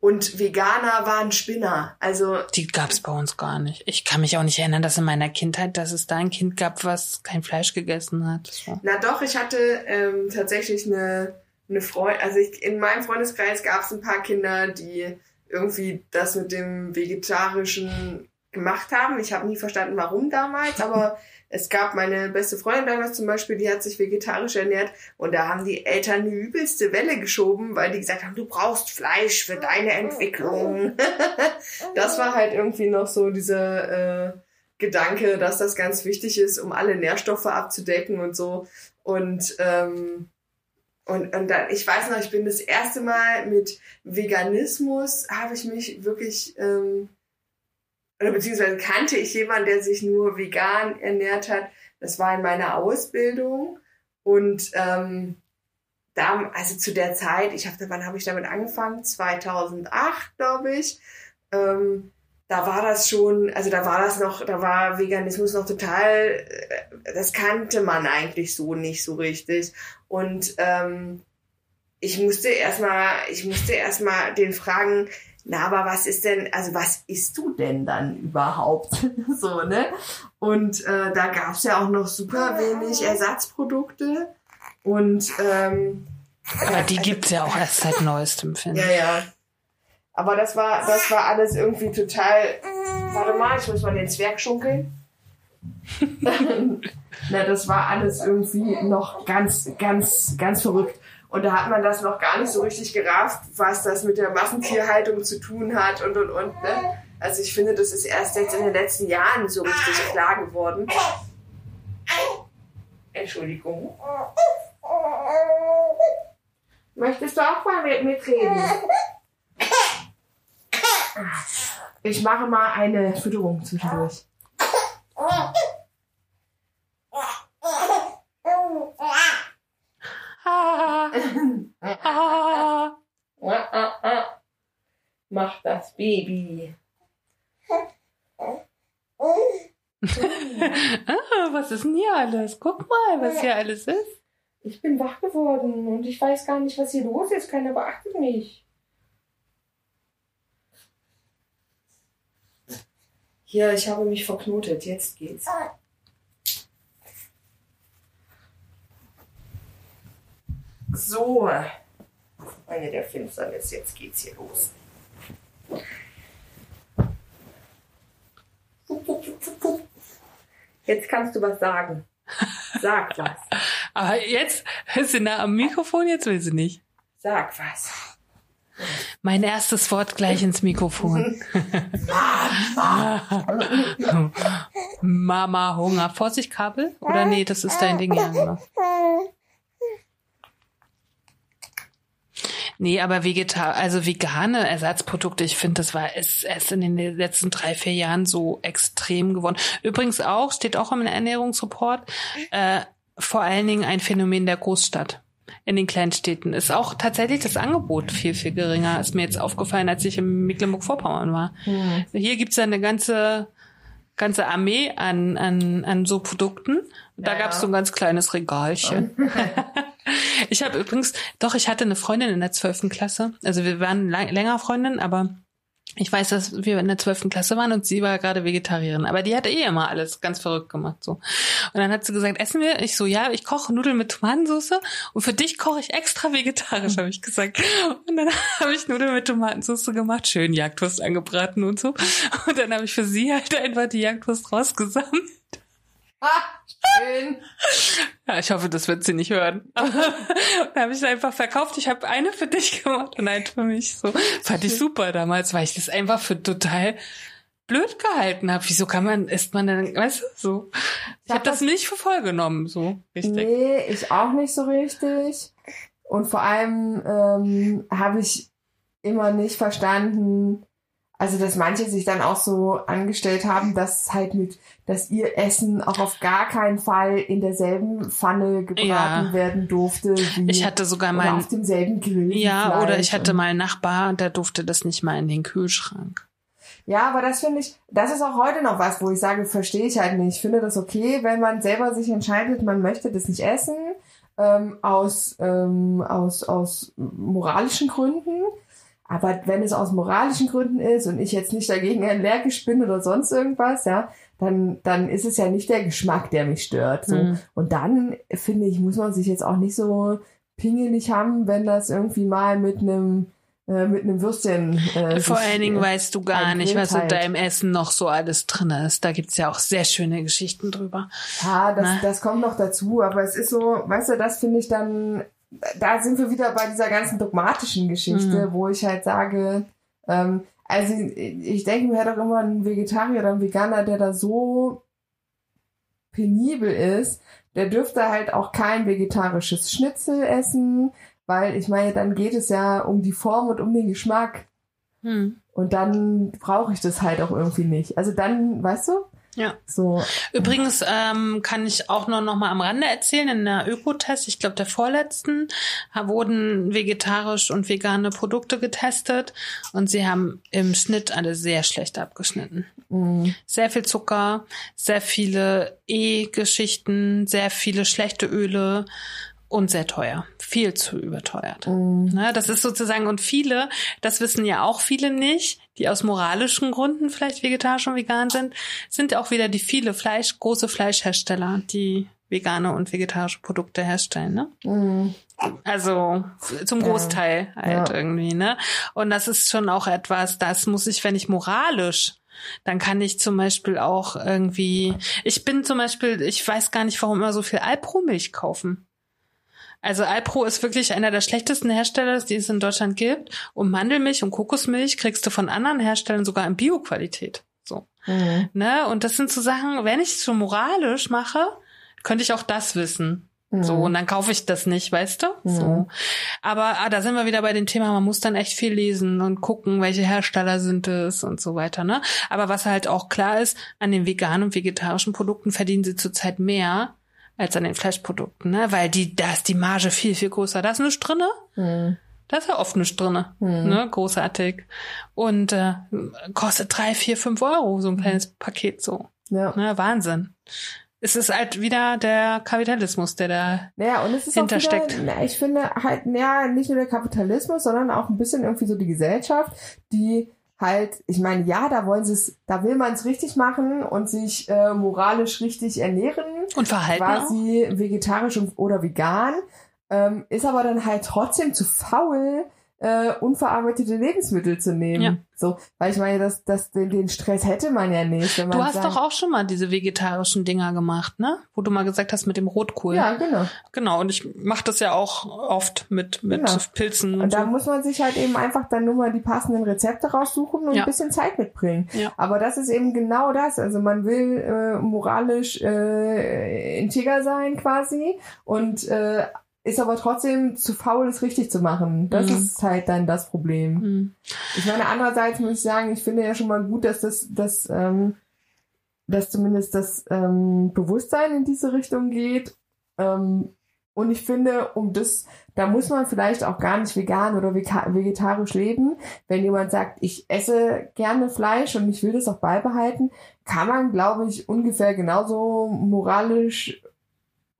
Und Veganer waren Spinner. Also Die gab's bei uns gar nicht. Ich kann mich auch nicht erinnern, dass in meiner Kindheit, dass es da ein Kind gab, was kein Fleisch gegessen hat. So. Na doch, ich hatte ähm, tatsächlich eine, eine Freundin, also ich, in meinem Freundeskreis gab es ein paar Kinder, die irgendwie das mit dem Vegetarischen gemacht haben. Ich habe nie verstanden, warum damals, <laughs> aber es gab meine beste Freundin damals zum Beispiel, die hat sich vegetarisch ernährt und da haben die Eltern die übelste Welle geschoben, weil die gesagt haben, du brauchst Fleisch für deine Entwicklung. <laughs> das war halt irgendwie noch so dieser äh, Gedanke, dass das ganz wichtig ist, um alle Nährstoffe abzudecken und so. Und ähm, und, und dann, ich weiß noch, ich bin das erste Mal mit Veganismus, habe ich mich wirklich, ähm, oder beziehungsweise kannte ich jemanden, der sich nur vegan ernährt hat. Das war in meiner Ausbildung. Und ähm, da, also zu der Zeit, ich habe, wann habe ich damit angefangen? 2008, glaube ich. Ähm, da war das schon, also da war das noch, da war Veganismus noch total, äh, das kannte man eigentlich so nicht so richtig. Und ähm, ich musste erstmal, ich musste erstmal den fragen, na, aber was ist denn, also was isst du denn dann überhaupt? <laughs> so, ne? Und äh, da gab's ja auch noch super wenig Ersatzprodukte. Und ähm, Aber die gibt's ja auch erst seit neuestem, finde ja, ich. ja. Aber das war, das war alles irgendwie total. Warte mal, ich muss mal den Zwerg schunkeln. <laughs> <laughs> Na, das war alles irgendwie noch ganz, ganz, ganz verrückt. Und da hat man das noch gar nicht so richtig gerafft, was das mit der Massentierhaltung zu tun hat und und und. Ne? Also ich finde, das ist erst jetzt in den letzten Jahren so richtig klar geworden. Entschuldigung. Möchtest du auch mal mit mitreden? Ich mache mal eine Fütterung zwischendurch. Ah, <laughs> ah. Mach das Baby. <laughs> ah, was ist denn hier alles? Guck mal, was hier alles ist. Ich bin wach geworden und ich weiß gar nicht, was hier los ist. Keiner beachtet mich. Hier, ich habe mich verknotet. Jetzt geht's. So. Eine der Finsternis. Jetzt geht's hier los. Jetzt kannst du was sagen. Sag <laughs> was. Aber jetzt ist sie nah am Mikrofon, jetzt will sie nicht. Sag was. Mein erstes Wort gleich ins Mikrofon. <laughs> Mama Hunger. Vorsicht, Kabel? Oder nee, das ist dein Ding ja. Genau. Nee, aber vegetar, also vegane Ersatzprodukte, ich finde, das war es erst in den letzten drei, vier Jahren so extrem geworden. Übrigens auch, steht auch im Ernährungsreport, äh, vor allen Dingen ein Phänomen der Großstadt. In den Kleinstädten ist auch tatsächlich das Angebot viel, viel geringer. Ist mir jetzt aufgefallen, als ich in Mecklenburg-Vorpommern war. Hm. Hier gibt's ja eine ganze, ganze Armee an, an, an so Produkten. Da Ja, gab's ja. so ein ganz kleines Regalchen. <laughs> <laughs> Ich habe übrigens, doch, ich hatte eine Freundin in der zwölften Klasse. Also wir waren lang, länger Freundinnen, aber ich weiß, dass wir in der zwölften Klasse waren und sie war gerade Vegetarierin. Aber die hatte eh immer alles ganz verrückt gemacht. so. Und dann hat sie gesagt, essen wir? Ich so, ja, ich koche Nudeln mit Tomatensauce und für dich koche ich extra vegetarisch, habe ich gesagt. Und dann <laughs> habe ich Nudeln mit Tomatensauce gemacht, schön Jagdwurst angebraten und so. Und dann habe ich für sie halt einfach die Jagdwurst rausgesammelt. Schön. Ja, ich hoffe, das wird sie nicht hören. <laughs> dann habe ich es einfach verkauft. Ich habe eine für dich gemacht und eine für mich. So fand ich super damals, weil ich das einfach für total blöd gehalten habe. Wieso kann man, isst man denn, weißt du, so. Ich, habe das nicht für voll genommen, so richtig. Nee, ich auch nicht so richtig. Und vor allem ähm, habe ich immer nicht verstanden, also dass manche sich dann auch so angestellt haben, dass halt mit, dass ihr Essen auch auf gar keinen Fall in derselben Pfanne gebraten Ja. werden durfte. Wie, Ich hatte sogar mal, auf demselben Grill. ja, oder ich hatte mal einen Nachbar und der durfte das nicht mal in den Kühlschrank. Ja, aber das finde ich, das ist auch heute noch was, wo ich sage, verstehe ich halt nicht. Ich finde das okay, wenn man selber sich entscheidet, man möchte das nicht essen, ähm, aus, ähm, aus, aus moralischen Gründen. Aber wenn es aus moralischen Gründen ist und ich jetzt nicht dagegen allergisch bin oder sonst irgendwas, ja, dann, dann ist es ja nicht der Geschmack, der mich stört. So. Mhm. Und dann, finde ich, muss man sich jetzt auch nicht so pingelig haben, wenn das irgendwie mal mit einem äh, mit einem Würstchen äh, Vor allen Dingen äh, weißt du gar nicht, was in deinem Essen noch so alles drin ist. Da gibt's ja auch sehr schöne Geschichten drüber. Ja, das, Ne? das kommt noch dazu, aber es ist so, weißt du, das finde ich dann, da sind wir wieder bei dieser ganzen dogmatischen Geschichte, Mhm. wo ich halt sage, ähm, also ich denke mir halt auch immer ein Vegetarier oder ein Veganer, der da so penibel ist, der dürfte halt auch kein vegetarisches Schnitzel essen, weil ich meine, dann geht es ja um die Form und um den Geschmack. Hm. Und dann brauche ich das halt auch irgendwie nicht. Also dann, weißt du? Ja. So, Übrigens ähm, kann ich auch nur noch mal am Rande erzählen, in der Ökotest, ich glaube der vorletzten, wurden vegetarisch und vegane Produkte getestet und sie haben im Schnitt alle sehr schlecht abgeschnitten. mh, Sehr viel Zucker, sehr viele E-Geschichten, sehr viele schlechte Öle und sehr teuer. Viel zu überteuert. mh. Ne, das ist sozusagen, und viele, das wissen ja auch viele nicht, die aus moralischen Gründen vielleicht vegetarisch und vegan sind, sind auch wieder die viele Fleisch, große Fleischhersteller, die vegane und vegetarische Produkte herstellen, ne? mh. Also zum Ja. Großteil halt Ja. irgendwie, ne? Und das ist schon auch etwas, das muss ich, wenn ich moralisch dann kann ich zum Beispiel auch irgendwie, ich bin zum Beispiel, ich weiß gar nicht, warum immer so viel Alpro-Milch kaufen. Also Alpro ist wirklich einer der schlechtesten Hersteller, die es in Deutschland gibt. Und Mandelmilch und Kokosmilch kriegst du von anderen Herstellern sogar in Bio-Qualität. So. Mhm. Ne? Und das sind so Sachen, wenn ich es schon moralisch mache, könnte ich auch das wissen. So, Mhm. und dann kaufe ich das nicht, weißt du? Mhm. So. Aber ah, da sind wir wieder bei dem Thema, man muss dann echt viel lesen und gucken, welche Hersteller sind es und so weiter, ne? Aber was halt auch klar ist, an den veganen und vegetarischen Produkten verdienen sie zurzeit mehr als an den Fleischprodukten, ne? Weil die, da ist die Marge viel, viel größer. Da ist nichts drinne. Mhm. Da ist ja oft nichts drinne. Mhm. Ne? Großartig. Und äh, kostet drei, vier, fünf Euro, so ein kleines Paket so. Ja. Ne? Wahnsinn. Es ist halt wieder der Kapitalismus, der da Naja, und es ist auch wieder, Hintersteckt. na, ich finde halt, ja, nicht nur der Kapitalismus, sondern auch ein bisschen irgendwie so die Gesellschaft, die halt, ich meine, ja, da wollen sie es, da will man es richtig machen und sich äh, moralisch richtig ernähren, und Verhalten auch. quasi vegetarisch und, oder vegan, ähm, ist aber dann halt trotzdem zu faul, äh, unverarbeitete Lebensmittel zu nehmen. Ja. So, weil ich meine, das, das, den, den Stress hätte man ja nicht. Wenn man Du hast sagt, doch auch schon mal diese vegetarischen Dinger gemacht, ne? Wo du mal gesagt hast mit dem Rotkohl. Ja, genau. Genau, und ich mache das ja auch oft mit, mit Genau. Pilzen und, Und da so. muss man sich halt eben einfach dann nur mal die passenden Rezepte raussuchen und Ja. ein bisschen Zeit mitbringen. Ja. Aber das ist eben genau das. Also man will äh, moralisch äh, integer sein quasi und äh, ist aber trotzdem zu faul, es richtig zu machen. Das Mhm. ist halt dann das Problem. Hm. Ich meine, andererseits muss ich sagen, ich finde ja schon mal gut, dass das, das, ähm, dass zumindest das ähm, Bewusstsein in diese Richtung geht. Ähm, und ich finde, um das, da muss man vielleicht auch gar nicht vegan oder vegetarisch leben. Wenn jemand sagt, ich esse gerne Fleisch und ich will das auch beibehalten, kann man, glaube ich, ungefähr genauso moralisch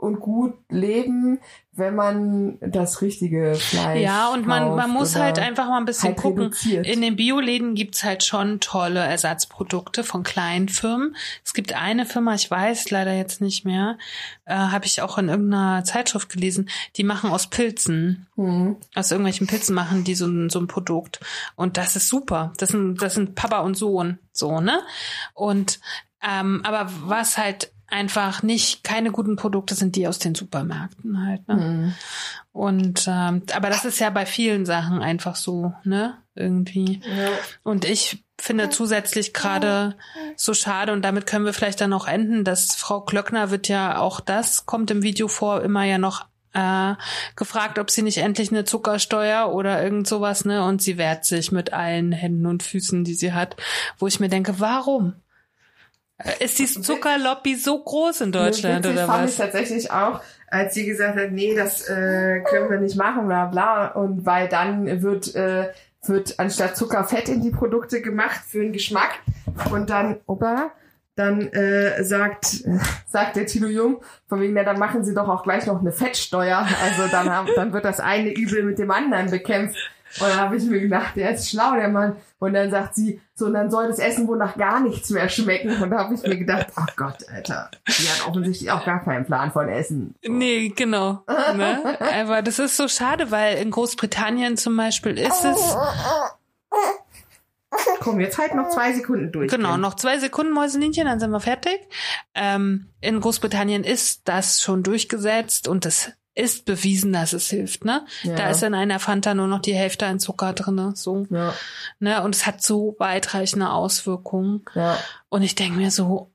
und gut leben, wenn man das richtige Fleisch Ja, und man, man muss halt einfach mal ein bisschen halt gucken. reduziert. In den Bioläden gibt's halt schon tolle Ersatzprodukte von kleinen Firmen. Es gibt eine Firma, ich weiß leider jetzt nicht mehr, äh, habe ich auch in irgendeiner Zeitschrift gelesen, die machen aus Pilzen, Hm. aus irgendwelchen Pilzen machen die so, ein- so ein Produkt. Und das ist super. Das sind, das sind Papa und Sohn, so, ne? Und, ähm, aber was halt einfach nicht keine guten Produkte sind die aus den Supermärkten halt. Ne? Mhm. Und ähm, aber das ist ja bei vielen Sachen einfach so, ne? Irgendwie. Ja. Und ich finde zusätzlich gerade so schade und damit können wir vielleicht dann auch enden, dass Frau Klöckner wird ja auch das kommt im Video vor immer ja noch äh, gefragt, ob sie nicht endlich eine Zuckersteuer oder irgend sowas, ne? Und sie wehrt sich mit allen Händen und Füßen, die sie hat, wo ich mir denke, warum? Äh, Ist die Zuckerlobby so groß in Deutschland oder fand ich was? tatsächlich auch, als sie gesagt hat, nee, das äh, können wir nicht machen, bla bla. Und weil dann wird, äh, wird anstatt Zucker Fett in die Produkte gemacht für den Geschmack. Und dann, opa, dann äh, sagt, <laughs> sagt der Tilo Jung, von wegen, ja, dann machen sie doch auch gleich noch eine Fettsteuer. Also dann, haben, dann wird das eine Übel mit dem anderen bekämpft. Und dann habe ich mir gedacht, der ist schlau, der Mann. Und dann sagt sie, so, und dann soll das Essen wohl nach gar nichts mehr schmecken. Und da habe ich mir gedacht, ach Gott, Alter, die hat offensichtlich auch gar keinen Plan von Essen. Nee, genau. Ne? Aber das ist so schade, weil in Großbritannien zum Beispiel ist es, Komm, jetzt halt noch zwei Sekunden durch. genau, noch zwei Sekunden Mäuselinchen, dann sind wir fertig. Ähm, in Großbritannien ist das schon durchgesetzt und es ist bewiesen, dass es hilft, ne? Ja. Da ist in einer Fanta nur noch die Hälfte an Zucker drinne, so, Ja, ne? Und es hat so weitreichende Auswirkungen. ja. Und ich denke mir so,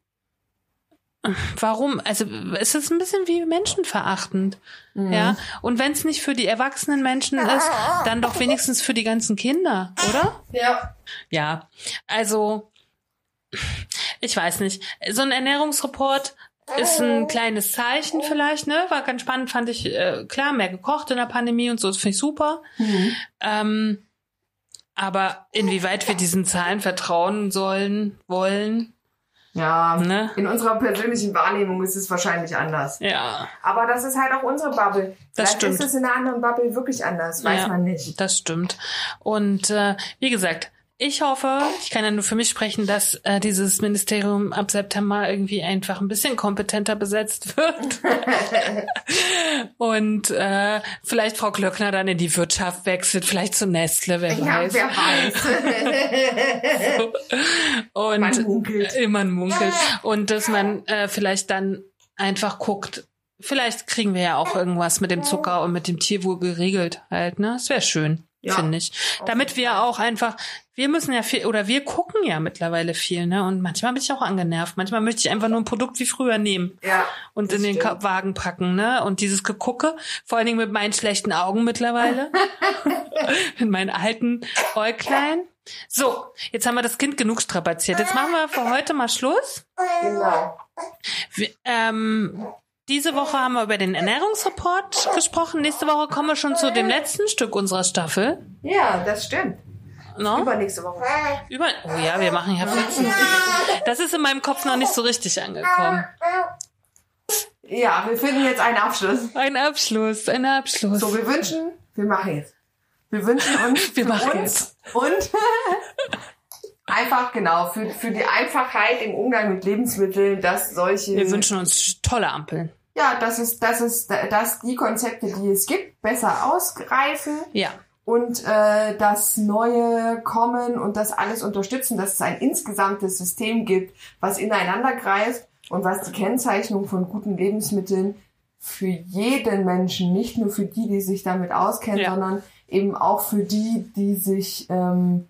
warum? Also es ist ein bisschen wie menschenverachtend. Mhm. Ja. Und wenn es nicht für die erwachsenen Menschen ist, dann doch wenigstens für die ganzen Kinder, oder? Ja. Ja. Also, ich weiß nicht. So ein Ernährungsreport ist ein kleines Zeichen vielleicht, ne? War ganz spannend, fand ich, äh, klar, mehr gekocht in der Pandemie und so, das finde ich super. Mhm. Ähm, aber inwieweit wir diesen Zahlen vertrauen sollen, wollen, Ja, ne? in unserer persönlichen Wahrnehmung ist es wahrscheinlich anders. Ja, Aber das ist halt auch unsere Bubble. Das Vielleicht stimmt. ist es in einer anderen Bubble wirklich anders, weiß Ja. man nicht. das stimmt. Und äh, wie gesagt, ich hoffe, ich kann ja nur für mich sprechen, dass äh, dieses Ministerium ab September irgendwie einfach ein bisschen kompetenter besetzt <laughs> wird. Und äh, vielleicht Frau Glöckner dann in die Wirtschaft wechselt, vielleicht zu Nestle, wer Ja, weiß. wer weiß. <laughs> Und Man munkelt. Äh, man munkelt. Und dass man äh, vielleicht dann einfach guckt, vielleicht kriegen wir ja auch irgendwas mit dem Zucker und mit dem Tierwohl geregelt halt, ne? Das wäre schön, Ja, finde ich. Damit wir auch einfach, wir müssen ja viel, oder wir gucken ja mittlerweile viel, ne? Und manchmal bin ich auch angenervt. Manchmal möchte ich einfach nur ein Produkt wie früher nehmen ja. und in den stimmt. Ka- Wagen packen, ne? Und dieses Gegucke, vor allen Dingen mit meinen schlechten Augen mittlerweile, <laughs> mit meinen alten Äuglein. So, jetzt haben wir das Kind genug strapaziert. Jetzt machen wir für heute mal Schluss. Genau. Wir, ähm, diese Woche haben wir über den Ernährungsreport gesprochen. Nächste Woche kommen wir schon zu dem letzten Stück unserer Staffel. Ja, das stimmt. No? Übernächste Woche. Über oh ja, wir machen ja 14. Das ist in meinem Kopf noch nicht so richtig angekommen. Ja, wir finden jetzt einen Abschluss. Ein Abschluss, ein Abschluss. So, wir wünschen, wir machen jetzt. Wir wünschen uns, Wir machen uns und <laughs> einfach genau für, für die Einfachheit im Umgang mit Lebensmitteln, dass solche Wir wünschen uns tolle Ampeln. ja, dass es, dass es, dass die Konzepte, die es gibt, besser ausgreifen Ja. und äh, das Neue kommen und das alles unterstützen, dass es ein insgesamtes System gibt, was ineinander greift und was die Kennzeichnung von guten Lebensmitteln für jeden Menschen, nicht nur für die, die sich damit auskennen, Ja. sondern eben auch für die, die sich ähm,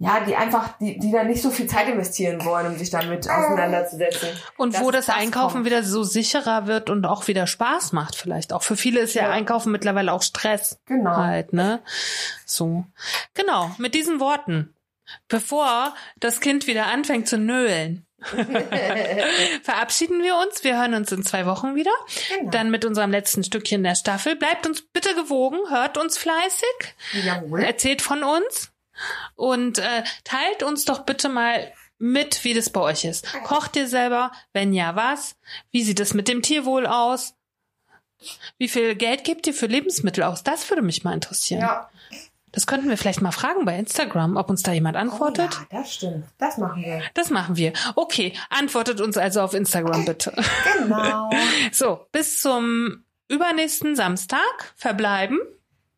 ja, die einfach, die, die da nicht so viel Zeit investieren wollen, um sich damit auseinanderzusetzen. Und wo das, das Einkaufen kommt. wieder so sicherer wird und auch wieder Spaß macht vielleicht. Auch für viele ist ja, Ja. Einkaufen mittlerweile auch Stress Genau. halt, ne? So. Genau, mit diesen Worten. Bevor das Kind wieder anfängt zu nölen, <laughs> verabschieden wir uns. Wir hören uns in zwei Wochen wieder. Genau. Dann mit unserem letzten Stückchen der Staffel. Bleibt uns bitte gewogen, hört uns fleißig, Jawohl. erzählt von uns und äh, teilt uns doch bitte mal mit, wie das bei euch ist. Kocht ihr selber? Wenn ja, was? Wie sieht es mit dem Tierwohl aus? Wie viel Geld gebt ihr für Lebensmittel aus? Das würde mich mal interessieren. Ja. Das könnten wir vielleicht mal fragen bei Instagram, ob uns da jemand antwortet. Oh, ja, das stimmt. Das machen wir. Das machen wir. Okay, antwortet uns also auf Instagram bitte. Genau. <laughs> So, bis zum übernächsten Samstag verbleiben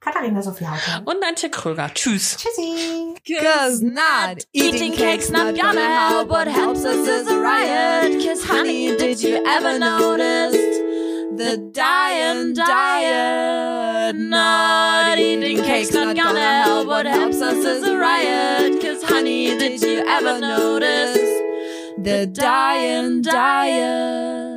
Katharina Sophie Hautmann. Und Antje Kröger. Tschüss. Tschüssi. Cause not eating cake's not gonna help. What helps us is a riot. Cause honey, did you ever notice the dying diet? Not eating cake's not gonna help. What helps us is a riot. Cause honey, did you ever notice the dying diet?